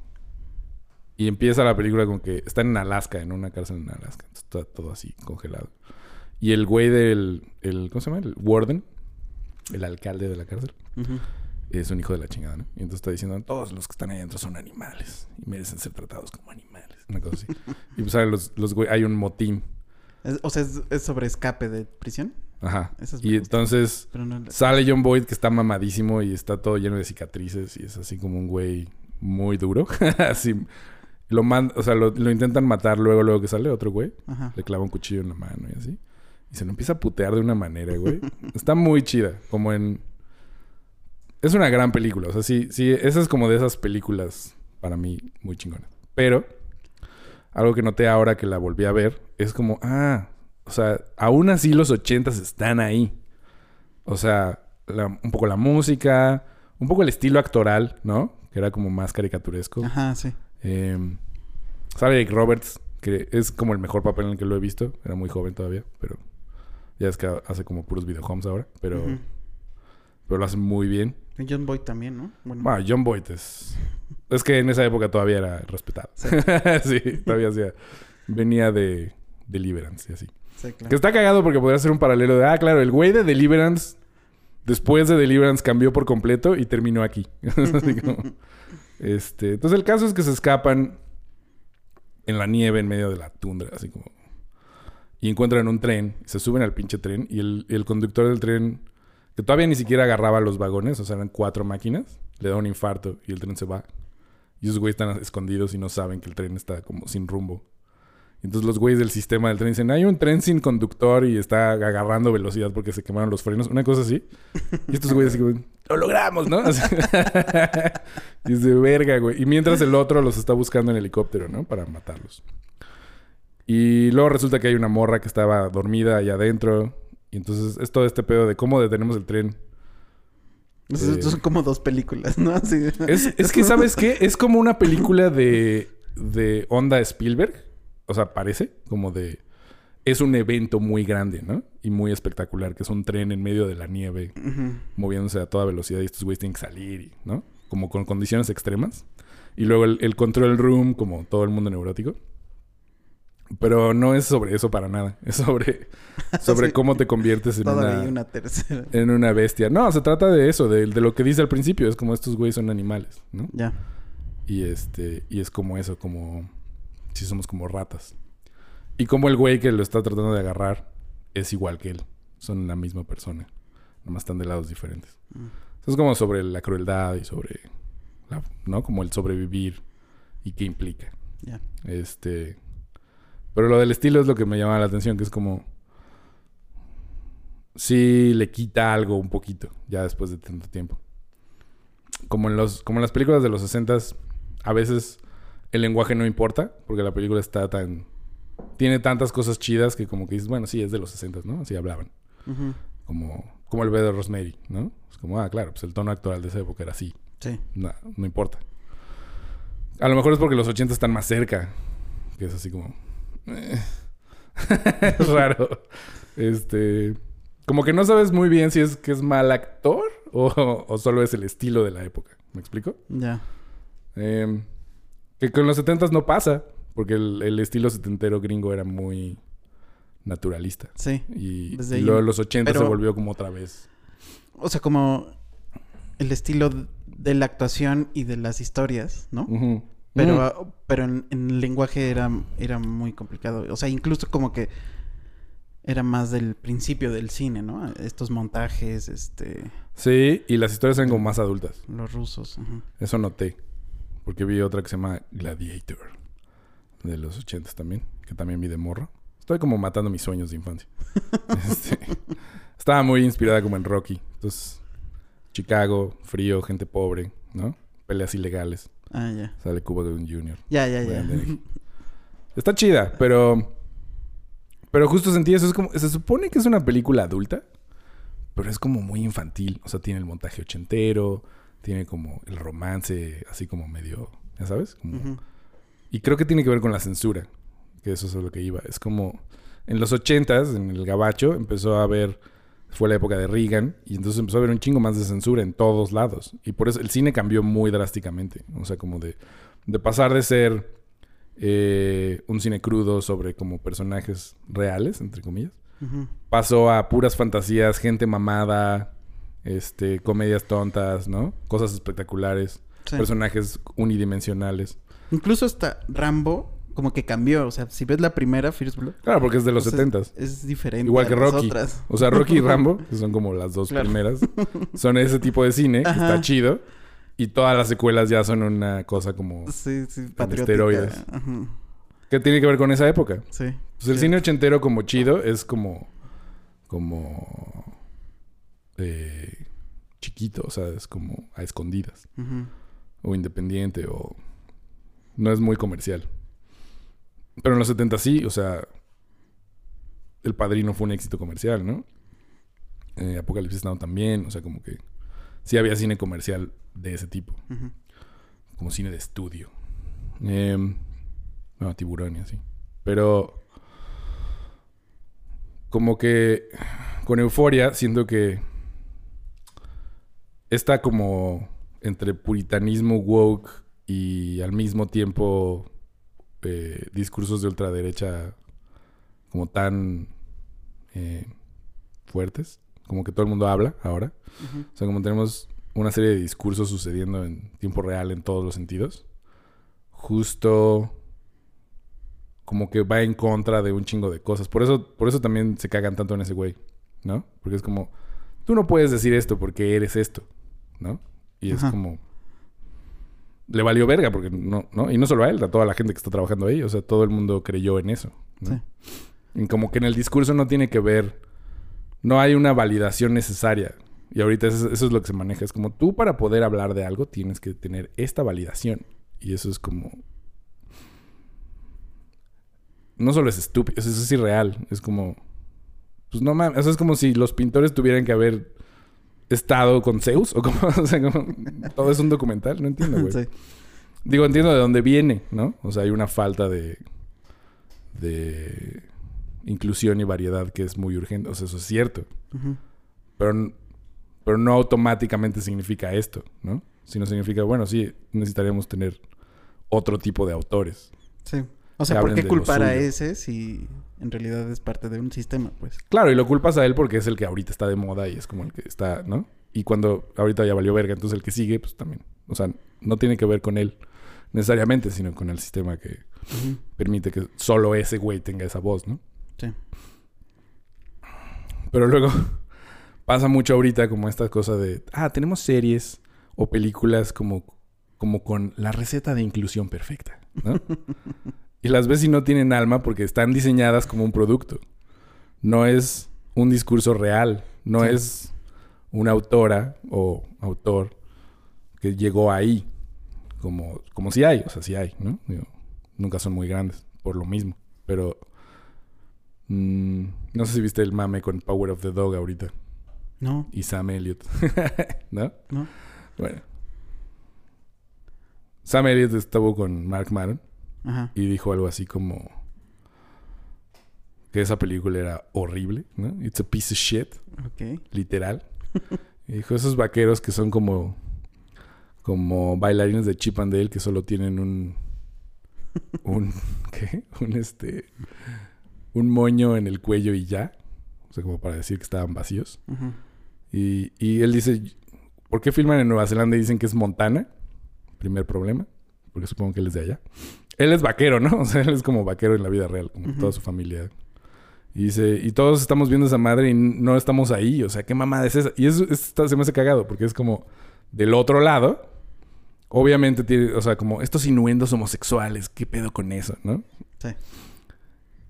Y empieza la película con que... Está en Alaska, en una cárcel en Alaska. Entonces, Está todo así, congelado. Y el güey del... El, ¿Cómo se llama? El warden. El alcalde de la cárcel Ujú. es un hijo de la chingada, ¿no? Y entonces está diciendo, todos los que están ahí adentro son animales y merecen ser tratados como animales. Una cosa así. y pues ¿sabes? los, los güey, hay un motín. Es- o sea, es, es sobre escape de prisión. Ajá. Esas Y entonces no... sale John Boyd que está mamadísimo y está todo lleno de cicatrices y es así como un güey muy duro. así. Lo man- o sea, lo, lo intentan matar luego, luego que sale otro güey. Ajá. Le clava un cuchillo en la mano y así. Y se lo empieza a putear de una manera, güey. Está muy chida. Como en... Es una gran película. O sea, sí, sí, esa es como de esas películas para mí muy chingonas. Pero algo que noté ahora que la volví a ver es como, ah, o sea, aún así los ochentas están ahí. O sea, la- un poco la música, un poco el estilo actoral, ¿no? Que era como más caricaturesco. Ajá, sí. Eh, sale Eric Roberts, que es como el mejor papel en el que lo he visto. Era muy joven todavía, pero ya es que hace como puros videohomes ahora. Pero, pero lo hace muy bien. Y John Boyd también, ¿no? Bueno, Bueno, John Boyd es... Es que en esa época todavía era respetado. Sí. Sí, todavía hacía... Venía de Deliverance y así. sí, claro. Que está cagado porque podría ser un paralelo de... Ah, claro, el güey de Deliverance... Después de Deliverance cambió por completo y terminó aquí. Así como- este, entonces el caso es que se escapan en la nieve en medio de la tundra, así como... Y encuentran un tren, se suben al pinche tren y el, el conductor del tren, que todavía ni siquiera agarraba los vagones, o sea, eran cuatro máquinas, le da un infarto y el tren se va. Y esos güeyes están escondidos y no saben que el tren está como sin rumbo. Entonces los güeyes del sistema del tren dicen, hay un tren sin conductor y está agarrando velocidad porque se quemaron los frenos, una cosa así. Y estos güeyes así como, lo logramos, ¿no? Y es de verga, güey. Y mientras el otro los está buscando en helicóptero, ¿no? Para matarlos. Y luego resulta que hay una morra que estaba dormida allá adentro. Y entonces es todo este pedo de cómo detenemos el tren. Entonces, Eh. son como dos películas, ¿no? Así. Es, es que, ¿sabes qué? Es como una película de, de onda Spielberg. O sea, parece como de... Es un evento muy grande, ¿no? Y muy espectacular, que es un tren en medio de la nieve, moviéndose a toda velocidad y estos güeyes tienen que salir, y- ¿no? Como con condiciones extremas. Y luego el, el control room, como todo el mundo neurótico. Pero no es sobre eso para nada. Es sobre, sobre Sí. cómo te conviertes en una, una tercera. en una bestia. No, se trata de eso, de, de lo que dice al principio. Es como estos güeyes son animales, ¿no? Ya. Y este, y es como eso, como si somos como ratas. Y como el güey que lo está tratando de agarrar es igual que él. Son la misma persona. Nomás están de lados diferentes. Mm. Es como sobre la crueldad y sobre, la- ¿no? Como el sobrevivir y qué implica. Ya. Este, pero lo del estilo es lo que me llama la atención, que es como sí le quita algo un poquito ya después de tanto tiempo. Como en los como en las películas de los 60 a veces el lenguaje no importa porque la película está tan tiene tantas cosas chidas que como que dices, bueno, sí, es de los 60, ¿no? Así hablaban. Como como el bebé de Rosemary, ¿no? Es como, ah, claro, pues el tono actual de esa época era así. Sí. No, no importa. A lo mejor es porque los 80 están más cerca. Que es así como. eh. es raro. Este. Como que no sabes muy bien si es que es mal actor o, o solo es el estilo de la época. ¿Me explico? Ya. Eh, que con los 70 no pasa. Porque el, el estilo setentero gringo era muy naturalista. Sí. Y, Desde ahí- luego en los 80 se volvió como otra vez. O sea, como el estilo de la actuación y de las historias, ¿no? Pero, pero en, en el lenguaje era, era muy complicado. O sea, incluso como que era más del principio del cine, ¿no? Estos montajes, este, Sí, y las historias eran como más adultas. los rusos. ajá. Eso noté. Porque vi otra que se llama Gladiator. De los ochentas también. Que también vi de morro. Estoy como matando mis sueños de infancia. Este, estaba muy inspirada como en Rocky. Entonces, Chicago, frío, gente pobre, ¿no? Peleas ilegales. Ah, ya. Sale Cuba Gooding Jr. Ya, ya, ya. Dennehy. Está chida, pero... Pero justo sentí eso. Es como... Se supone que es una película adulta. Pero es como muy infantil. O sea, tiene el montaje ochentero. Tiene como el romance así como medio... ¿Ya sabes? Como-. Y creo que tiene que ver con la censura. Que eso es a lo que iba. Es como... En los ochentas, en el gabacho, empezó a haber... Fue la época de Reagan. Y entonces empezó a haber un chingo más de censura en todos lados. Y por eso el cine cambió muy drásticamente. O sea, como de... De pasar de ser... eh, un cine crudo sobre como personajes reales, entre comillas. Pasó a puras fantasías, gente mamada, este, comedias tontas, ¿no? Cosas espectaculares, Sí. personajes unidimensionales. Incluso hasta Rambo como que cambió. O sea, si ves la primera, First Blood, Claro, porque es de los setentas. Es, es diferente. Igual a que las Rocky. otras. O sea, Rocky y Rambo, que son como las dos Claro. primeras, son ese tipo de cine que Ajá. está chido. Y todas las secuelas ya son una cosa como... Sí, sí, esteroides. Ajá. ¿Qué tiene que ver con esa época? Sí. Pues el Sí. cine ochentero como chido es como... Como... eh, chiquito, o sea, es como a escondidas. O independiente, o... No es muy comercial. Pero en los 70 sí, o sea... El Padrino fue un éxito comercial, ¿no? Eh, Apocalipsis Now también, o sea, como que... Sí había cine comercial de ese tipo. Como cine de estudio. Eh, no, tiburón y así. Pero... Como que... Con euforia siento que... Está como entre puritanismo woke y al mismo tiempo eh, discursos de ultraderecha como tan eh, fuertes, como que todo el mundo habla ahora. Ujú. O sea, como tenemos una serie de discursos sucediendo en tiempo real en todos los sentidos, justo como que va en contra de un chingo de cosas. Por eso, por eso también se cagan tanto en ese güey, ¿no? Porque es como, tú no puedes decir esto porque eres esto, ¿no? Y es como... Le valió verga porque no, ¿no? Y no solo a él, a toda la gente que está trabajando ahí. O sea, todo el mundo creyó en eso. ¿no? Sí. Y como que en el discurso no tiene que ver... No hay una validación necesaria. Y ahorita eso, eso es lo que se maneja. Es como tú para poder hablar de algo tienes que tener esta validación. Y eso es como... no solo es estúpido, es, es irreal. Es como, pues no mames, eso es como si los pintores tuvieran que haber estado con Zeus o como, o sea, como, todo es un documental, no entiendo, güey. Sí. Digo, entiendo de dónde viene, ¿no? O sea, hay una falta de. de. inclusión y variedad que es muy urgente. O sea, eso es cierto. Pero, pero no automáticamente significa esto, ¿no? Sino significa, bueno, sí, necesitaríamos tener otro tipo de autores. Sí. O sea, ¿por qué culpar a ese si en realidad es parte de un sistema, pues? Claro, y lo culpas a él porque es el que ahorita está de moda y es como el que está, ¿no? Y cuando ahorita ya valió verga, entonces el que sigue, pues también. O sea, no tiene que ver con él necesariamente, sino con el sistema que permite que solo ese güey tenga esa voz, ¿no? Sí. Pero luego pasa mucho ahorita como esta cosa de, ah, tenemos series o películas como, como con la receta de inclusión perfecta, ¿no? y las ves y no tienen alma porque están diseñadas como un producto. No es un discurso real, no Sí. es una autora o autor que llegó ahí, como, como si hay, o sea, sí hay, ¿no? Digo, nunca son muy grandes, por lo mismo, pero... mm, no sé si viste el mame con Power of the Dog ahorita No, y Sam Elliott, ¿no? no. Bueno. Sam Elliott estuvo con Mark Maron Ajá. y dijo algo así como que esa película era horrible, ¿no? It's a piece of shit, literal. y dijo esos vaqueros que son como como bailarines de Chip and Dale que solo tienen un un ¿qué? Un este un moño en el cuello y ya. O sea, como para decir que estaban vacíos. Y, y él dice, ¿por qué filman en Nueva Zelanda y dicen que es Montana? Primer problema, porque supongo que él es de allá. Él es vaquero, ¿no? O sea, él es como vaquero en la vida real, como toda su familia. Y dice, y todos estamos viendo esa madre y no estamos ahí. O sea, ¿qué mamada es esa? Y eso se me hace cagado, porque es como del otro lado. Obviamente tiene, o sea, como estos inuendos homosexuales, ¿qué pedo con eso, no? Sí.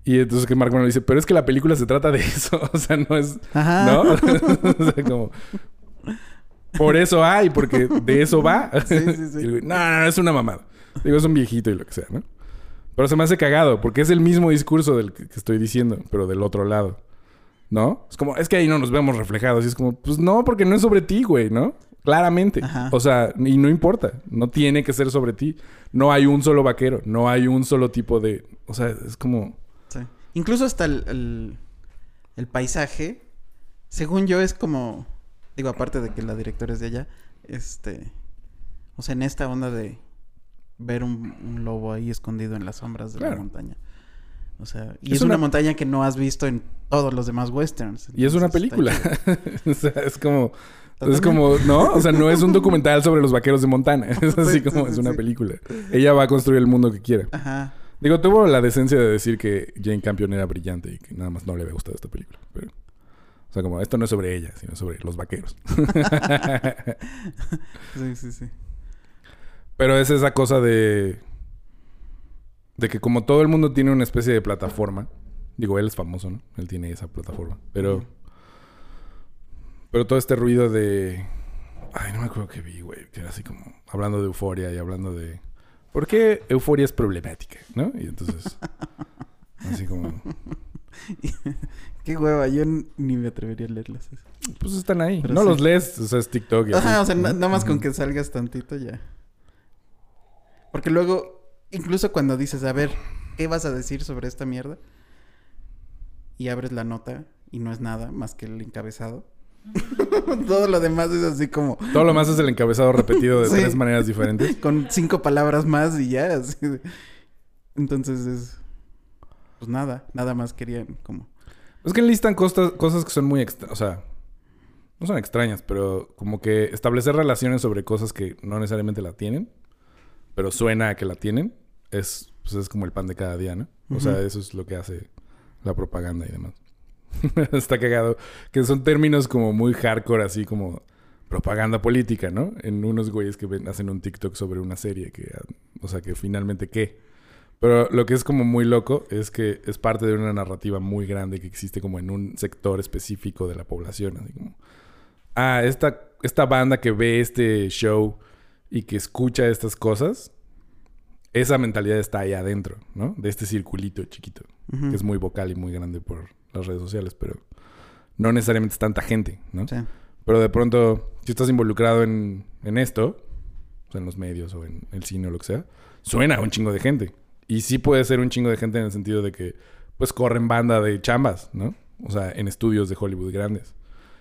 Y entonces que Mark Maron dice, pero es que la película se trata de eso. O sea, no es, Ajá. ¿no? o sea, como... Por eso hay, porque de eso va. Sí, sí, sí. Y no, no, no, es una mamada. Digo, es un viejito y lo que sea, ¿no? Pero se me hace cagado, porque es el mismo discurso del que estoy diciendo, pero del otro lado. ¿No? Es como, es que ahí no nos vemos reflejados. Y es como, pues no, porque no es sobre ti, güey, ¿no? Claramente. Ajá. O sea, y no importa. No tiene que ser sobre ti. No hay un solo vaquero. No hay un solo tipo de... O sea, es como... Sí. Incluso hasta el, el, el paisaje, según yo, es como. Digo, aparte de que la directora es de allá, este. O sea, en esta onda de ver un, un lobo ahí escondido en las sombras de la montaña. O sea, y Es es, una... una- montaña que no has visto en todos los demás westerns. Y es una película. o sea, es como... Es como, ¿no? O sea, no es un documental sobre los vaqueros de Montana. Es así Sí, sí, como es una película. Ella va a construir el mundo que quiera. Ajá. Digo, tuvo la decencia de decir que Jane Campion era brillante y que nada más no le había gustado esta película. Pero, o sea, como esto no es sobre ella, sino sobre los vaqueros. Sí, sí, sí. Pero es esa cosa de. De que como todo el mundo tiene una especie de plataforma. Digo, él es famoso, ¿no? Él tiene esa plataforma. Pero. Pero todo este ruido de. Ay, no me acuerdo qué vi, güey. Que era así como. Hablando de euforia y hablando de. ¿Por qué euforia es problemática? ¿No? Y entonces. así como. Qué hueva, yo ni me atrevería a leerlas. Pues están ahí. Pero no sí. los lees, o sea, es TikTok. Ajá, o sea, nada más con que salgas tantito ya. Porque luego, incluso cuando dices, a ver, ¿qué vas a decir sobre esta mierda? Y abres la nota y no es nada más que el encabezado. Todo lo demás es así como Todo lo más es el encabezado repetido de Sí. tres maneras diferentes. con cinco palabras más y ya. así Entonces es... Pues nada, nada más querían como... Es que enlistan cosas, cosas que son muy extra... O sea, no son extrañas, pero como que establecer relaciones sobre cosas que no necesariamente la tienen, pero suena a que la tienen, es, pues es como el pan de cada día, ¿no? O sea, eso es lo que hace la propaganda y demás. Está cagado. Que son términos como muy hardcore, así como propaganda política, ¿no? En unos güeyes que ven- hacen un TikTok sobre una serie que... ah, O sea, que finalmente, ¿qué? Pero lo que es como muy loco es que es parte de una narrativa muy grande que existe como en un sector específico de la población. Así como, ah, esta, esta banda que ve este show y que escucha estas cosas esa mentalidad está ahí adentro, ¿no? De este circulito chiquito, Ujú. que es muy vocal y muy grande por las redes sociales, pero no necesariamente es tanta gente, ¿no? Sí. Pero de pronto, si estás involucrado en, en esto, o sea, en los medios o en el cine o lo que sea, suena a un chingo de gente. Y sí puede ser un chingo de gente en el sentido de que, pues, corren banda de chambas, ¿no? O sea, en estudios de Hollywood grandes.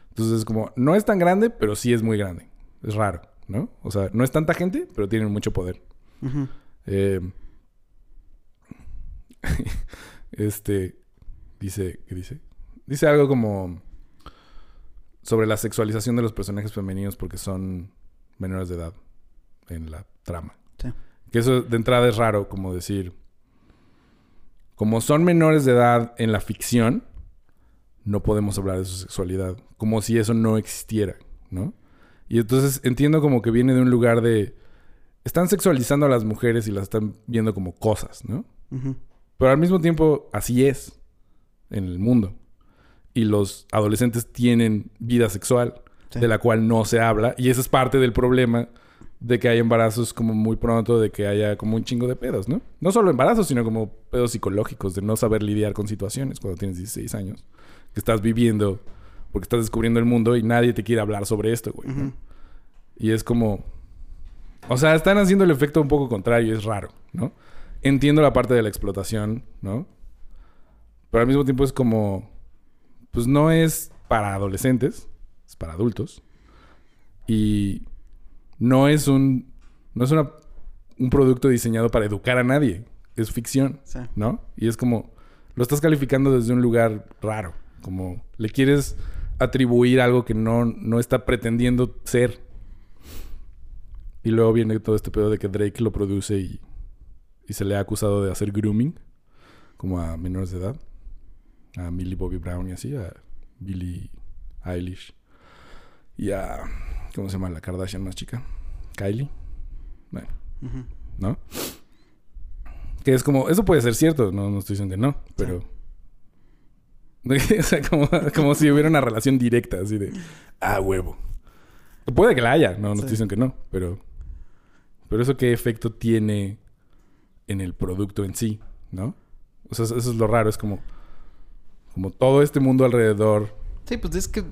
Entonces, es como, no es tan grande, pero sí es muy grande. Es raro, ¿no? O sea, no es tanta gente, pero tienen mucho poder. Eh, este dice, ¿qué dice? Dice algo como sobre la sexualización de los personajes femeninos porque son menores de edad en la trama. Sí. Que eso de entrada es raro, como decir, como son menores de edad en la ficción, no podemos hablar de su sexualidad, como si eso no existiera, ¿no? Y entonces entiendo como que viene de un lugar de están sexualizando a las mujeres y las están viendo como cosas, ¿no? Pero al mismo tiempo, así es en el mundo. Y los adolescentes tienen vida sexual, Sí. de la cual no se habla. Y ese es parte del problema de que hay embarazos como muy pronto, de que haya como un chingo de pedos, ¿no? No solo embarazos, sino como pedos psicológicos, de no saber lidiar con situaciones cuando tienes 16 años. Que estás viviendo porque estás descubriendo el mundo y nadie te quiere hablar sobre esto, güey. Y es como... O sea, están haciendo el efecto un poco contrario, es raro, ¿no? Entiendo la parte de la explotación, ¿no? Pero al mismo tiempo es como... Pues no es para adolescentes, es para adultos. Y no es un... No es una, un producto diseñado para educar a nadie. Es ficción, Sí. ¿no? Y es como... Lo estás calificando desde un lugar raro. Como le quieres atribuir algo que no, no está pretendiendo ser. Y luego viene todo este pedo de que Drake lo produce y, y se le ha acusado de hacer grooming, como a menores de edad. A Millie Bobby Brown y así, a Billie Eilish. Y a. ¿Cómo se llama la Kardashian más chica? Kylie. Bueno. ¿no? Que es como. Eso puede ser cierto, no, no estoy diciendo que no, pero. o sea, como, como si hubiera una relación directa, así de. Ah, huevo. Puede que la haya, no, no Sí. estoy diciendo que no, pero. Pero eso qué efecto tiene en el producto en sí, ¿no? O sea, eso eso es lo raro, es como. Como todo este mundo alrededor. Sí, pues es que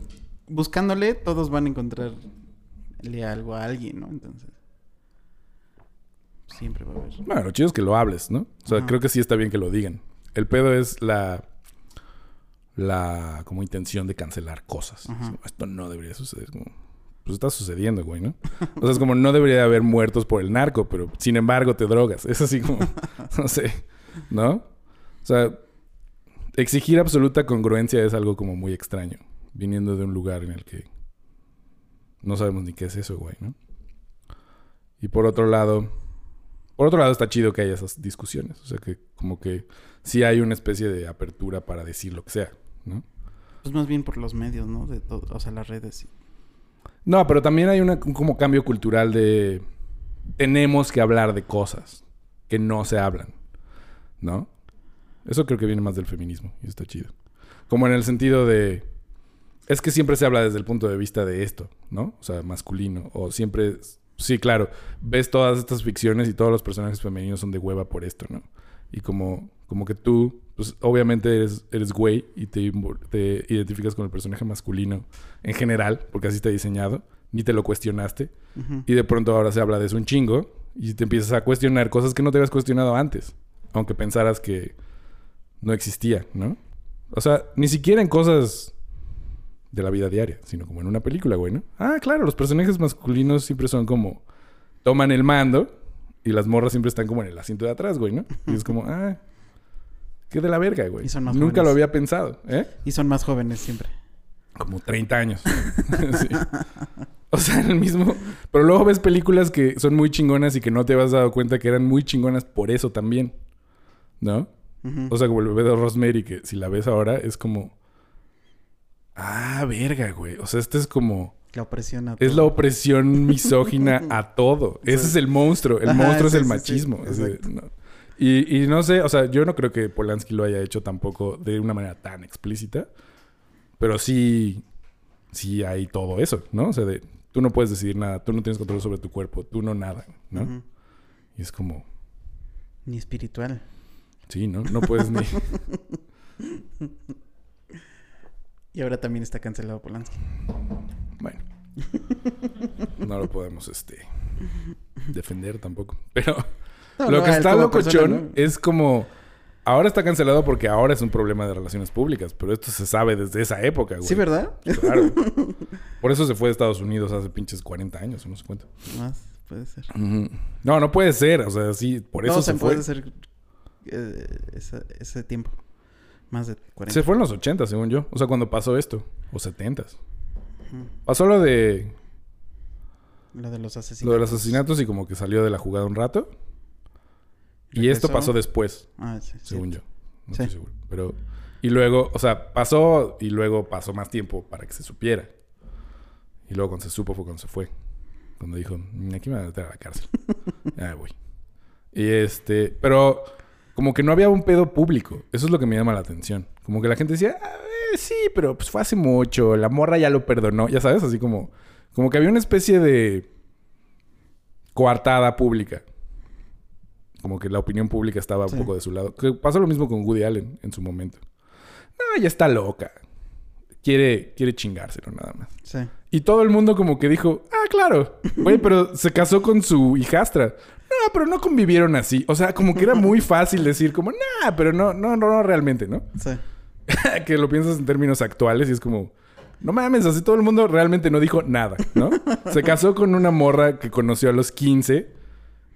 buscándole todos van a encontrarle algo a alguien, ¿no? Entonces. Siempre va a haber. Bueno, lo chido es que lo hables, ¿no? O sea, Ajá. creo que sí está bien que lo digan. El pedo es la. La. como intención de cancelar cosas. Ajá. Es como, Esto no debería suceder. Es como, pues está sucediendo, güey, ¿no? O sea, es como no debería haber muertos por el narco, pero sin embargo te drogas. Es así como. no sé. ¿No? O sea, exigir absoluta congruencia es algo como muy extraño. Viniendo de un lugar en el que. No sabemos ni qué es eso, güey, ¿no? Y por otro lado. Por otro lado, está chido que haya esas discusiones. O sea, que como que sí hay una especie de apertura para decir lo que sea, ¿no? Pues más bien por los medios, ¿no? De todo, o sea, las redes. No, pero también hay una, un como cambio cultural de... Tenemos que hablar de cosas que no se hablan, ¿no? Eso creo que viene más del feminismo y está chido. Como en el sentido de... Es que siempre se habla desde el punto de vista de esto, ¿no? O sea, masculino. O siempre... Sí, claro. Ves todas estas ficciones y todos los personajes femeninos son de hueva por esto, ¿no? Y como, como que tú, pues obviamente eres, eres güey y te, identificas con el personaje masculino en general, porque así está diseñado, ni te lo cuestionaste. Y de pronto ahora se habla de eso un chingo y te empiezas a cuestionar cosas que no te habías cuestionado antes, aunque pensaras que no existía, ¿no? O sea, ni siquiera en cosas de la vida diaria, sino como en una película, güey, ¿no? Ah, claro, los personajes masculinos siempre son como toman el mando y las morras siempre están como en el asiento de atrás, güey, ¿no? Y es como, ah, qué de la verga, güey. Y son más Nunca lo había pensado, ¿eh? Y son más jóvenes siempre. Como 30 años. Sí. O sea, el mismo. Pero luego ves películas que son muy chingonas y que no te habías dado cuenta que eran muy chingonas por eso también. ¿No? O sea, como el bebé de Rosemary, que si la ves ahora es como. Ah, verga, güey. O sea, este es como. la opresión a Es la todo. opresión misógina a todo. Ese es el monstruo. El Ajá, monstruo sí, es el sí, sí. machismo. Así de, no. Y, y no sé, o sea, yo no creo que Polanski lo haya hecho tampoco de una manera tan explícita. Pero sí, sí hay todo eso, ¿no? O sea, de tú no puedes decidir nada, tú no tienes control sobre tu cuerpo, tú no nada, ¿no? Y es como. Ni espiritual. Sí, ¿no? No puedes ni... Y ahora también está cancelado Polanski. Bueno. No lo podemos, este... Defender tampoco. Pero... No, lo no, que está locochón persona, ¿no? es como... Ahora está cancelado porque ahora es un problema de relaciones públicas. Pero esto se sabe desde esa época, güey. Sí, ¿verdad? Claro. Por eso se fue de Estados Unidos hace pinches 40 años, no sé cuánto. Más puede ser. No, no puede ser. O sea, sí, por eso no, se, se fue. puede ser eh, ese, ese tiempo. Más de 40. Se fue en los 80, según yo. O sea, cuando pasó esto. O 70. Pasó lo de, Lo de los asesinatos. lo de los asesinatos y como que salió de la jugada un rato. Y esto pasó después, Ah, sí. según yo. No Sí. estoy seguro. Pero... Y luego, o sea, pasó y luego pasó más tiempo para que se supiera. Y luego cuando se supo fue cuando se fue. Cuando dijo, "Mm, aquí me van a meter a la cárcel. ya voy. Y este, pero como que no había un pedo público. Eso es lo que me llama la atención. Como que la gente decía, "Ah, eh, sí, pero pues fue hace mucho. La morra ya lo perdonó. Ya sabes, así como, como que había una especie de coartada pública. Como que la opinión pública estaba Sí. un poco de su lado. Que pasó lo mismo con Woody Allen en su momento. No, ya está loca. Quiere, quiere chingárselo nada más. Sí. Y todo el mundo como que dijo, ah, claro. Oye, pero se casó con su hijastra. No, pero no convivieron así. O sea, como que era muy fácil decir como, nah, pero no, no, no, no realmente, ¿no? Sí. que lo piensas en términos actuales y es como, no mames, así todo el mundo realmente no dijo nada, ¿no? Se casó con una morra que conoció a los 15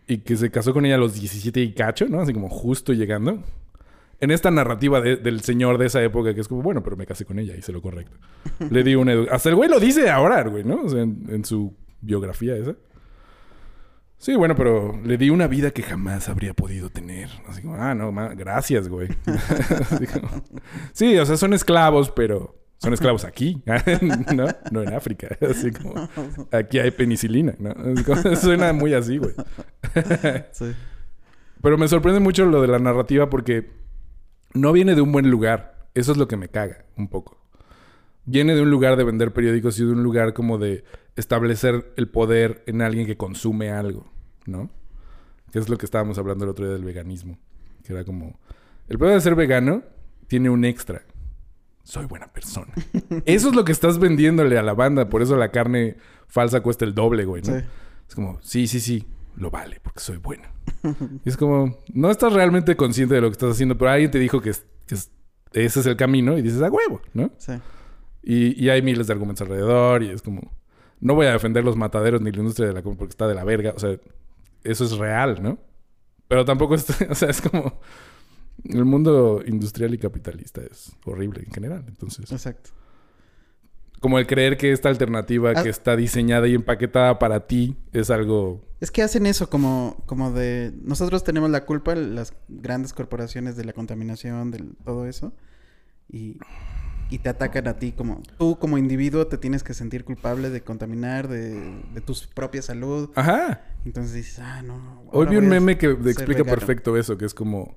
y que se casó con ella a los 17 y cacho, ¿no? Así como justo llegando. En esta narrativa de- del señor de esa época que es como, bueno, pero me casé con ella, hice lo correcto. Le di una edu- Hasta el güey lo dice ahora, güey, ¿no? O sea, en, en su biografía esa. Sí, bueno, pero le di una vida que jamás habría podido tener. Así como, ah, no, gracias, güey. Como- sí, o sea, son esclavos, pero son esclavos aquí, ¿no? No en África. Así como, aquí hay penicilina, ¿no? Como- Suena muy así, güey. Sí. Pero me sorprende mucho lo de la narrativa porque no viene de un buen lugar. Eso es lo que me caga un poco. Viene de un lugar de vender periódicos y de un lugar como de establecer el poder en alguien que consume algo, ¿no? Que es lo que estábamos hablando el otro día del veganismo. Que era como, el poder de ser vegano tiene un extra. Soy buena persona. Eso es lo que estás vendiéndole a la banda. Por eso la carne falsa cuesta el doble, güey, ¿no? Sí. Es como, sí, sí, sí, lo vale porque soy bueno. y es como, no estás realmente consciente de lo que estás haciendo, pero alguien te dijo que, es- que es- ese es el camino y dices, a huevo, ¿no? Sí. Y, y hay miles de argumentos alrededor y es como, no voy a defender los mataderos ni la industria de la comida porque está de la verga, o sea, eso es real, ¿no? Pero tampoco es, o sea, es como, el mundo industrial y capitalista es horrible en general, entonces Exacto. como el creer que esta alternativa Ah. que está diseñada y empaquetada para ti es algo Es que hacen eso como, como de... Nosotros tenemos la culpa, las grandes corporaciones de la contaminación, de todo eso. Y, y te atacan a ti como... Tú como individuo te tienes que sentir culpable de contaminar, de, de tu propia salud. Ajá. Entonces dices, ah, no. Hoy vi un meme que explica vegano". perfecto eso, que es como...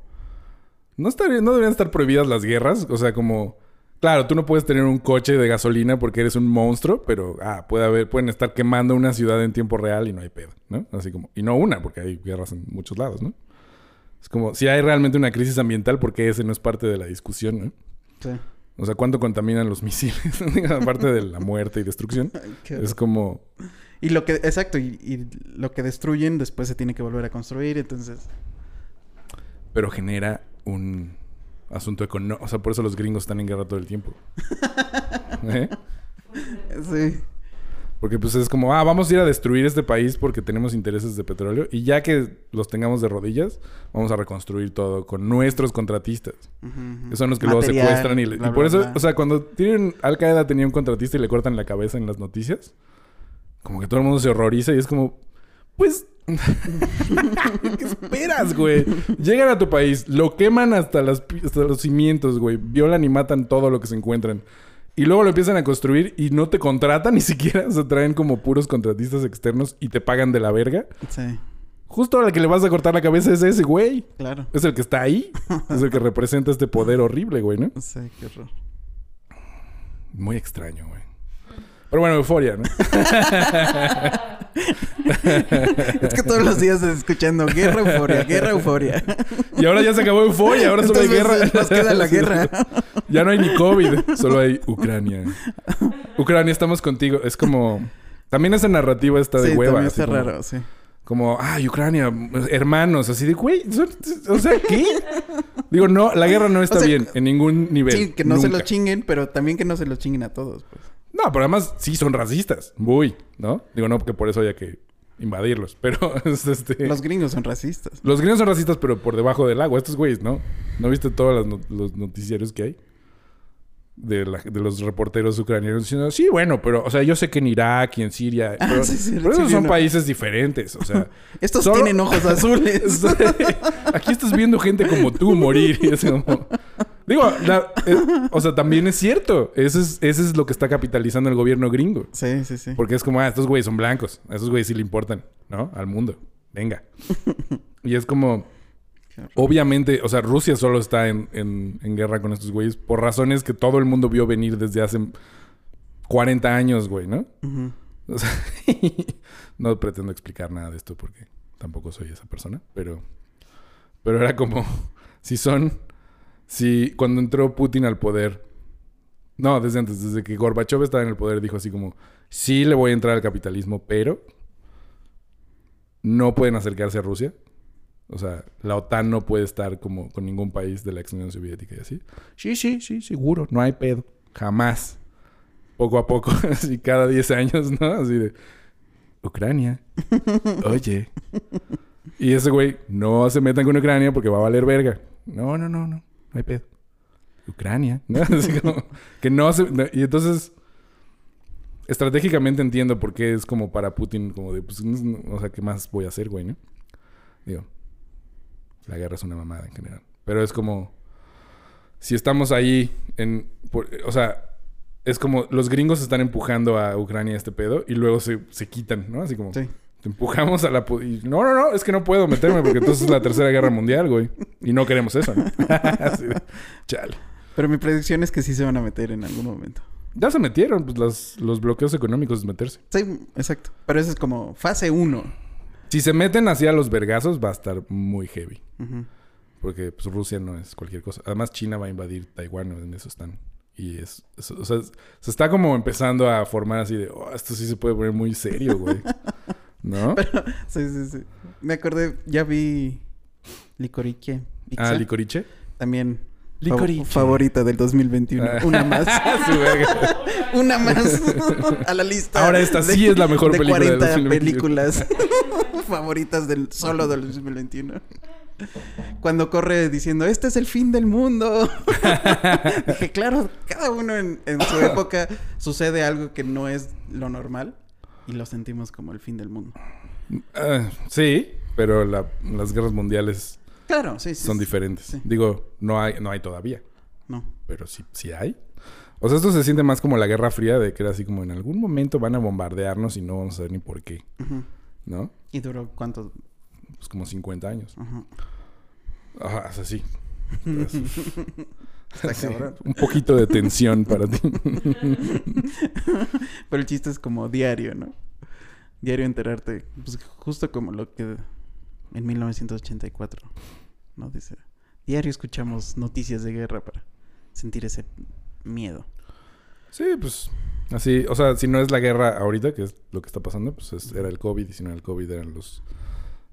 No, estaría, no deberían estar prohibidas las guerras. O sea, como... Claro, tú no puedes tener un coche de gasolina porque eres un monstruo, pero ah, puede haber, pueden estar quemando una ciudad en tiempo real y no hay pedo, ¿no? Así como, y no una, porque hay guerras en muchos lados, ¿no? Es como, si hay realmente una crisis ambiental, porque ese no es parte de la discusión, ¿no? Sí. O sea, ¿cuánto contaminan los misiles? Aparte de la muerte y destrucción. Ay, Es como, Y lo que... Exacto. Y, y lo que destruyen después se tiene que volver a construir. Entonces... pero genera un asunto económico. O sea, por eso los gringos están en guerra todo el tiempo. ¿Eh? Sí. Porque pues es como, ah, vamos a ir a destruir este país porque tenemos intereses de petróleo. Y ya que los tengamos de rodillas, vamos a reconstruir todo con nuestros contratistas. Ujú. Que son los que luego secuestran y, le- bla, y por bla, eso, bla. o sea, cuando tienen Al Qaeda tenía un contratista y le cortan la cabeza en las noticias, como que todo el mundo se horroriza y es como, pues, ¿qué esperas, güey? Llegan a tu país, lo queman hasta, las, pi- hasta los cimientos, güey, violan y matan todo lo que se encuentran. Y luego lo empiezan a construir y no te contratan ni siquiera, o sea, traen como puros contratistas externos y te pagan de la verga. Sí. Justo al que le vas a cortar la cabeza es ese güey. Claro. Es el que está ahí. Es el que representa este poder horrible, güey, ¿no? Sí, qué horror. Muy extraño, güey. Pero bueno, euforia, ¿no? Es que todos los días escuchando guerra, euforia, guerra, euforia. Y ahora ya se acabó euforia, ahora solo hay guerra. nos queda la guerra. Ya no hay ni COVID, solo hay Ucrania. Ucrania, estamos contigo. Es como. También esa narrativa está de sí, hueva. también está como- raro, sí. Como, ay, Ucrania, hermanos, así de, güey, o sea, ¿qué? Digo, no, la guerra no está sea, bien en ningún nivel. Sí, que no se los chinguen, pero también que no se los chinguen a todos, pues. No, pero además sí son racistas, muy, ¿no? Digo, no, porque por eso haya que invadirlos, pero es este... Los gringos son racistas. Los gringos son racistas, pero por debajo del agua. Estos güeyes, ¿no? ¿No viste todos los, no- los noticiarios que hay? De, la- de los reporteros ucranianos diciendo, sí, bueno, pero, o sea, yo sé que en Irak y en Siria, Ah, pero, sí, sí, pero sí, esos son países diferentes, o sea, Estos Solo- tienen ojos azules. aquí estás viendo gente como tú morir. Y es como- Digo, la- eh, o sea, también es cierto. Eso es, eso es lo que está capitalizando el gobierno gringo. sí, sí, sí. Porque es como, ah, estos güeyes son blancos. A esos güeyes sí le importan, ¿no? Al mundo. Venga. y es como... Obviamente, o sea, Rusia solo está en, en- en guerra con estos güeyes por razones que todo el mundo vio venir desde hace 40 años, güey, ¿no? O sea, no pretendo explicar nada de esto porque tampoco soy esa persona, pero, pero era como, si son, si cuando entró Putin al poder, no, desde antes, desde que Gorbachev estaba en el poder, dijo así como, sí le voy a entrar al capitalismo, pero no pueden acercarse a Rusia. O sea, la OTAN no puede estar como con ningún país de la ex Unión Soviética y así. Sí, sí, sí, seguro, no hay pedo. Jamás poco a poco, así cada 10 años, ¿no? Así de Ucrania. Oye. Y ese güey, no se metan con Ucrania porque va a valer verga. No, no, no, no, no hay pedo. Ucrania, ¿no? Así como que no no, y entonces estratégicamente entiendo por qué es como para Putin como de pues, no- o sea, ¿qué más voy a hacer, güey, no? Digo, la guerra es una mamada en general, pero es como si estamos ahí en por- o sea, es como los gringos están empujando a Ucrania este pedo y luego se, se quitan, ¿no? Así como Sí. Te empujamos a la... y, no, no, no, es que no puedo meterme porque entonces es la tercera guerra mundial, güey. Y no queremos eso, ¿no? De, chale. Pero mi predicción es que sí se van a meter en algún momento. Ya se metieron, pues los, los bloqueos económicos es meterse. Sí, exacto. Pero eso es como fase 1. Si se meten así a los vergazos va a estar muy heavy. Porque pues, Rusia no es cualquier cosa. Además China va a invadir Taiwán, en eso están. Y es, es- o sea, es- se está como empezando a formar así de, oh, esto sí se puede poner muy serio, güey. ¿No? Sí, sí, sí. Me acordé, ya vi Licorice. Pizza. Ah, licoriche. También. Licorice. Favorita del 2021. Ah. Una más. Una más a la lista. Ahora esta sí es la mejor de película del 40 2021. películas favoritas del solo del 2021. Cuando corre diciendo, este es el fin del mundo. Dije, claro, cada uno en, en su época sucede algo que no es lo normal y lo sentimos como el fin del mundo. Ah, sí, pero la- las guerras mundiales Claro, sí, sí. son sí. diferentes. Digo, no hay, no hay todavía, No. pero sí, sí hay. O sea, esto se siente más como la Guerra Fría, de que era así como en algún momento van a bombardearnos y no vamos a saber ni por qué. ¿no? ¿Y duró cuánto? Pues como 50 años. Ajá. Ajá, es así. Está Sí, cabrón. Un poquito de tensión para ti. Pero el chiste es como diario, ¿no? Diario enterarte. Pues justo como lo que en 1984, ¿no? Dice, diario escuchamos noticias de guerra para sentir ese miedo. Sí, pues así, o sea, si no es la guerra ahorita, que es lo que está pasando, pues es- era el COVID, y si no era el COVID eran los,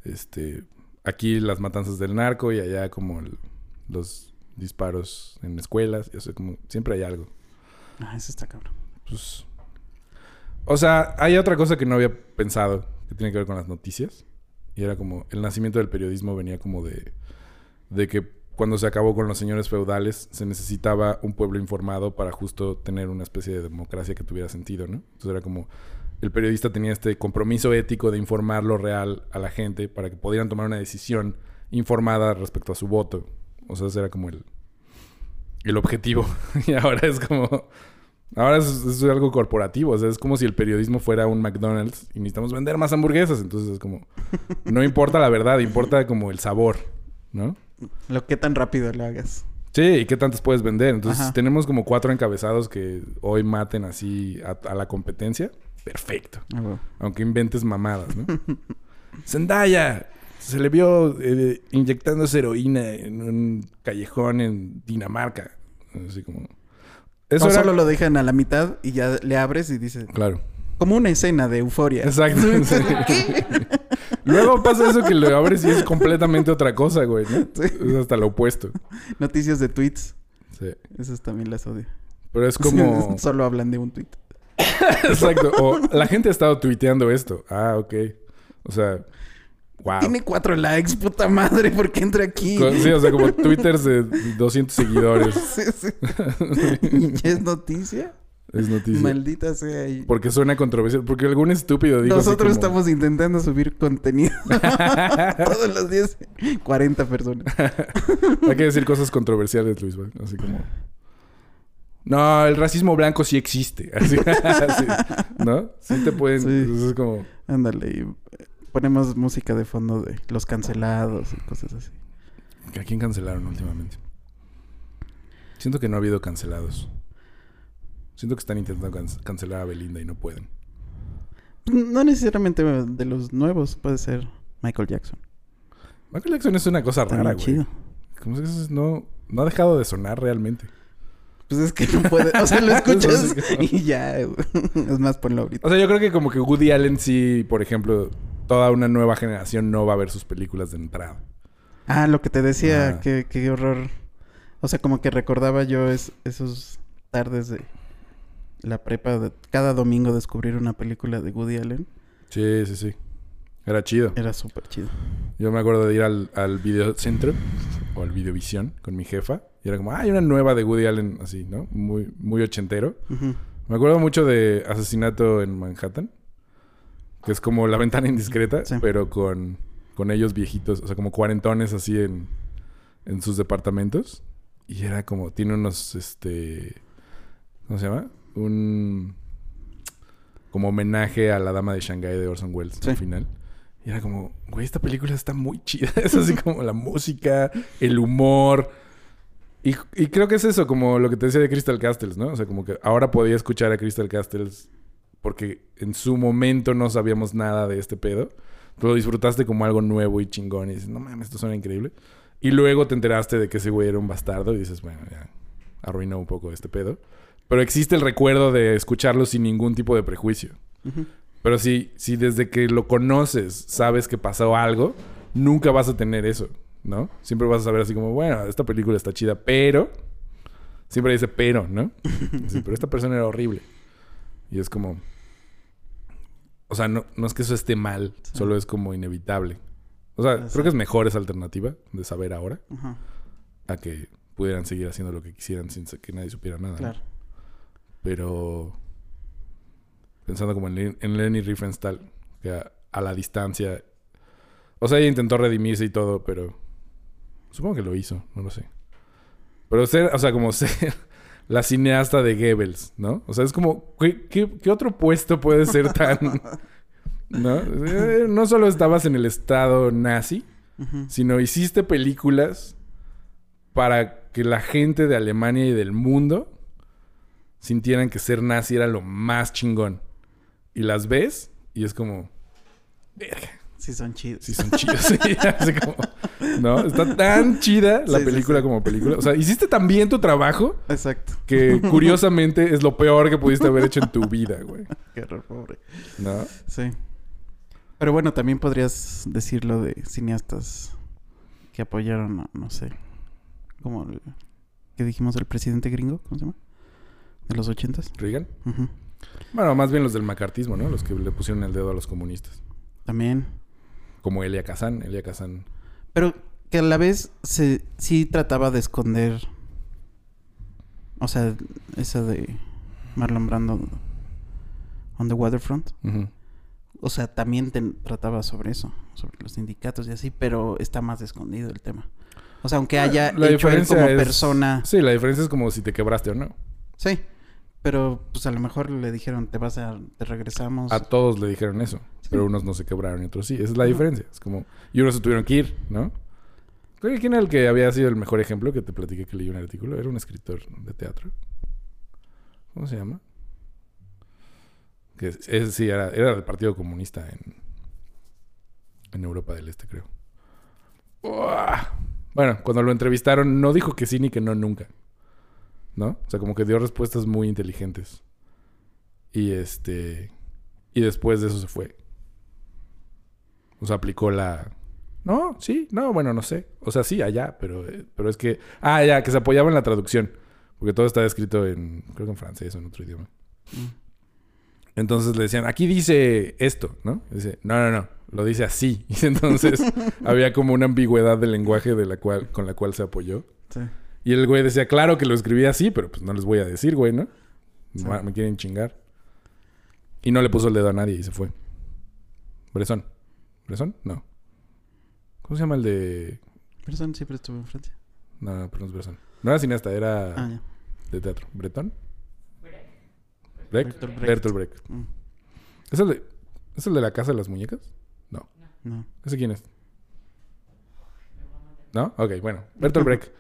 este, aquí las matanzas del narco y allá como el- los disparos en escuelas, o sea, como siempre hay algo. Ah, eso está cabrón. Pues, o sea, hay otra cosa que no había pensado que tiene que ver con las noticias. Y era como, el nacimiento del periodismo venía como de, de que cuando se acabó con los señores feudales, se necesitaba un pueblo informado para justo tener una especie de democracia que tuviera sentido, ¿no? Entonces era como, el periodista tenía este compromiso ético de informar lo real a la gente para que pudieran tomar una decisión informada respecto a su voto. O sea, ese era como el, el objetivo. y ahora es como... Ahora es, es algo corporativo. O sea, es como si el periodismo fuera un McDonald's y necesitamos vender más hamburguesas. Entonces es como... No importa la verdad, importa como el sabor, ¿no? Lo que tan rápido lo hagas. Sí, ¿y qué tantos puedes vender? Entonces, Ajá. tenemos como cuatro encabezados que hoy maten así a, a la competencia, perfecto. Ah. Aunque inventes mamadas, ¿no? Zendaya se le vio eh, inyectándose heroína en un callejón en Dinamarca. Así como... Eso era... solo lo dejan a la mitad y ya le abres y dices... Claro. Como una escena de euforia. Exacto. Luego pasa eso que lo abres y es completamente otra cosa, güey, ¿no? Sí. Es hasta lo opuesto. Noticias de tweets. Sí. Esas también las odio. Pero es como... Solo hablan de un tweet. Exacto. O la gente ha estado tuiteando esto. Ah, ok. O sea, wow. Tiene cuatro likes, puta madre, ¿por qué entra aquí? Sí, o sea, como twitters de 200 seguidores. Sí, sí. ¿Y es noticia? Es noticia. Maldita sea. y- Porque suena controversial. Porque algún estúpido dijo así Nosotros como- estamos intentando subir contenido. Todos los días, 40 personas. Hay que decir cosas controversiales, Luis. Así como... No, el racismo blanco sí existe. Así, así, ¿No? Sí te pueden... Sí. Entonces es como... Ándale, ponemos música de fondo de los cancelados y cosas así. ¿A quién cancelaron últimamente? Siento que no ha habido cancelados. Siento que están intentando can- cancelar a Belinda y no pueden. No necesariamente de los nuevos, puede ser Michael Jackson. Michael Jackson es una cosa Está rara, güey. Como eso no, no ha dejado de sonar realmente. Pues es que no puede, o sea, lo escuchas y ya. Es más, ponlo ahorita. O sea, yo creo que como que Woody Allen sí, por ejemplo, toda una nueva generación no va a ver sus películas de entrada. Ah, lo que te decía, Ah. qué, qué horror. O sea, como que recordaba yo es, esos tardes de la prepa, de cada domingo descubrir una película de Woody Allen. Sí, sí, sí. Era chido. Era súper chido. Yo me acuerdo de ir al, al videocentro o al videovisión con mi jefa. Y era como, ah, hay una nueva de Woody Allen, así, ¿no? Muy, muy ochentero. Me acuerdo mucho de Asesinato en Manhattan. Que es como la ventana indiscreta, Sí. pero con, con ellos viejitos, o sea, como cuarentones así en, en sus departamentos. Y era como, tiene unos, este, ¿cómo se llama? Un, como homenaje a la dama de Shanghái de Orson Welles Sí. al final. Y era como, güey, esta película está muy chida. Es así como la música, el humor. Y, y creo que es eso, como lo que te decía de Crystal Castles, ¿no? O sea, como que ahora podía escuchar a Crystal Castles porque en su momento no sabíamos nada de este pedo. Tú lo disfrutaste como algo nuevo y chingón y dices, no mames, esto suena increíble. Y luego te enteraste de que ese güey era un bastardo y dices, bueno, ya arruinó un poco este pedo. Pero existe el recuerdo de escucharlo sin ningún tipo de prejuicio. Pero si, si desde que lo conoces sabes que pasó algo, nunca vas a tener eso, ¿no? Siempre vas a saber así como, bueno, esta película está chida, pero... Siempre dice pero, ¿no? Sí, pero esta persona era horrible. Y es como... O sea, no, no es que eso esté mal, Sí. solo es como inevitable. O sea, creo que es mejor esa alternativa de saber ahora Ajá, a que pudieran seguir haciendo lo que quisieran sin que nadie supiera nada. ¿no? claro. Pero pensando como en, en Lenny Riefenstahl, que a, a la distancia, o sea, ella intentó redimirse y todo, pero supongo que lo hizo, no lo sé. Pero ser, o sea, como ser la cineasta de Goebbels, ¿no? O sea, es como, ¿qué, qué- qué otro puesto puede ser tan... ¿No? Eh, No solo estabas en el estado nazi, sino hiciste películas para que la gente de Alemania y del mundo sintieran que ser nazi era lo más chingón. Y las ves y es como, verga, Sí, son chidos. sí son chidos. Sí, así como, ¿no? Está tan chida la Sí, película sí. como película. O sea, hiciste tan bien tu trabajo Exacto. que curiosamente es lo peor que pudiste haber hecho en tu vida, güey. Qué horror, pobre. ¿No? Sí. Pero bueno, también podrías decirlo de cineastas que apoyaron, a, no sé, como el, que dijimos el presidente gringo, ¿cómo se llama? De los ochentas. Reagan. Bueno, más bien los del macartismo, ¿no? Los que le pusieron el dedo a los comunistas. También. Como Elia Kazan. Elia Kazan. Pero que a la vez se, sí trataba de esconder. O sea, esa de Marlon Brando on the waterfront. O sea, también te trataba sobre eso, sobre los sindicatos y así, pero está más escondido el tema. O sea, aunque haya La hecho él como es- persona. Sí, la diferencia es como si te quebraste o no. Sí. Pero pues a lo mejor le dijeron, te vas a, te regresamos. A todos le dijeron eso. Pero unos no se quebraron y otros sí. Esa es la diferencia. Es como... Y unos se tuvieron que ir, ¿no? Creo ¿Quién era el que había sido el mejor ejemplo que te platiqué que leí un artículo? Era un escritor de teatro. ¿Cómo se llama? Que es- sí, era, era del Partido Comunista en, en Europa del Este, creo. Uah. Bueno, cuando lo entrevistaron, no dijo que sí ni que no nunca. ¿No? O sea, como que dio respuestas muy inteligentes. Y este. Y después de eso se fue. O sea, aplicó la. No, sí, no, bueno, no sé. O sea, sí, allá, pero, pero es que. Ah, ya, que se apoyaba en la traducción. Porque todo estaba escrito en. Creo que en francés o en otro idioma. Entonces le decían, aquí dice esto, ¿no? Y dice, no, no, no, lo dice así. Y entonces había como una ambigüedad del lenguaje de la cual, con la cual se apoyó. Sí. Y el güey decía, claro que lo escribí así, pero pues no les voy a decir, güey, ¿no? Sí. Me quieren chingar. Y no le puso el dedo a nadie y se fue. Bresón. ¿Bresón? No. ¿Cómo se llama el de...? Person siempre estuvo en Francia. No, no, pero no es Bresson. No era cineasta, era Ah, ya. de teatro. ¿Bretón? ¿Brecht? Bertolt Brecht. Bertolt Brecht. Mm, ¿Es el, de, ¿Es el de la casa de las muñecas? No. No. ¿Ese quién es? ¿No? Ok, bueno. Bertolt Brecht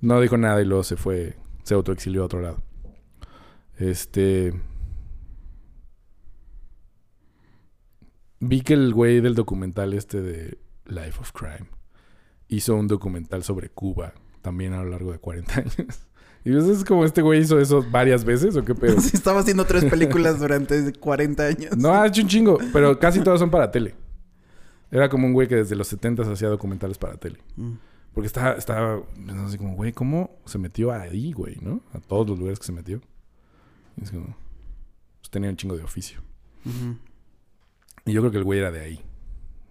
no dijo nada y luego se fue, se autoexilió a otro lado. Este. Vi que el güey del documental este de Life of Crime hizo un documental sobre Cuba también a lo largo de 40 años. Y pues es como este güey hizo eso varias veces o qué pedo. Sí, estaba haciendo tres películas durante 40 años. No, ha hecho un chingo, pero casi todas son para tele. Era como un güey que desde los 70 hacía documentales para tele. Mm, Porque estaba, estaba pensando así como, güey, ¿cómo se metió ahí, güey, no? A todos los lugares que se metió. Y es como, pues tenía un chingo de oficio. ujú. Y yo creo que el güey era de ahí.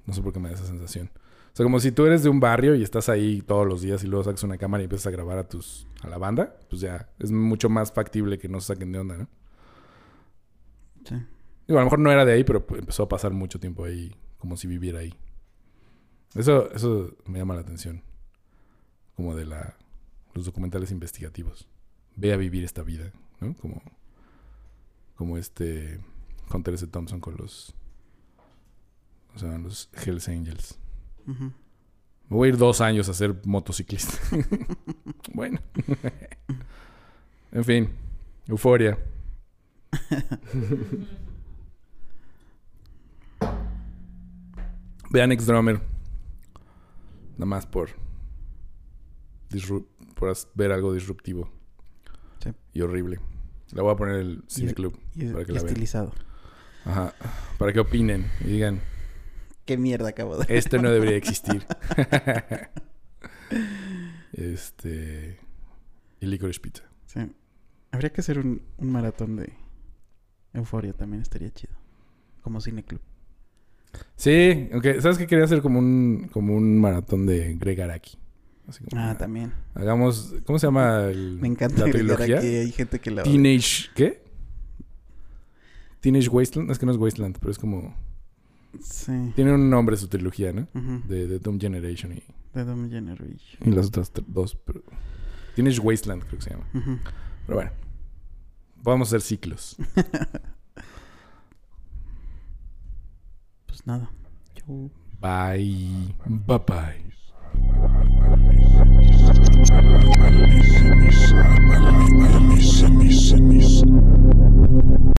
No sé por qué me da esa sensación. O sea, como si tú eres de un barrio y estás ahí todos los días y luego sacas una cámara y empiezas a grabar a tus a la banda, pues ya es mucho más factible que no se saquen de onda, ¿no? Sí. Digo, a lo mejor no era de ahí, pero pues, empezó a pasar mucho tiempo ahí, como si viviera ahí. Eso, eso me llama la atención. Como de la, los documentales investigativos. Ve a vivir esta vida, ¿no? Como, como este Hunter S. Thompson con los, o sea, los Hells Angels. Me voy a ir dos años a ser motociclista. bueno. en fin. Euforia. Vean Ex Drummer. Nada más por. ver algo disruptivo. Sí. Y horrible. La voy a poner en el cineclub. Y, Para que y la vean. estilizado. Ajá. Para que opinen y digan. ¿Qué mierda acabo de Esto no debería existir. este. Y Licorice Pizza. Sí. Habría que hacer un, un maratón de Euforia también estaría chido. Como cineclub. Sí, aunque ¿sabes qué quería hacer como un como un maratón de Greg Araki? Así como Ah, una- también. Hagamos, ¿cómo se llama el, Me encanta la trilogía? aquí. Hay gente que la. Teenage ¿qué? Teenage Wasteland, es que no es Wasteland, pero es como tiene un nombre su trilogía, ¿no? De, de, Doom Generation y... De Doom Generation. Y las otras dos. Tienes Wasteland, creo que se llama. Pero bueno. Vamos a hacer ciclos. pues nada. Yo... Bye. Bye bye.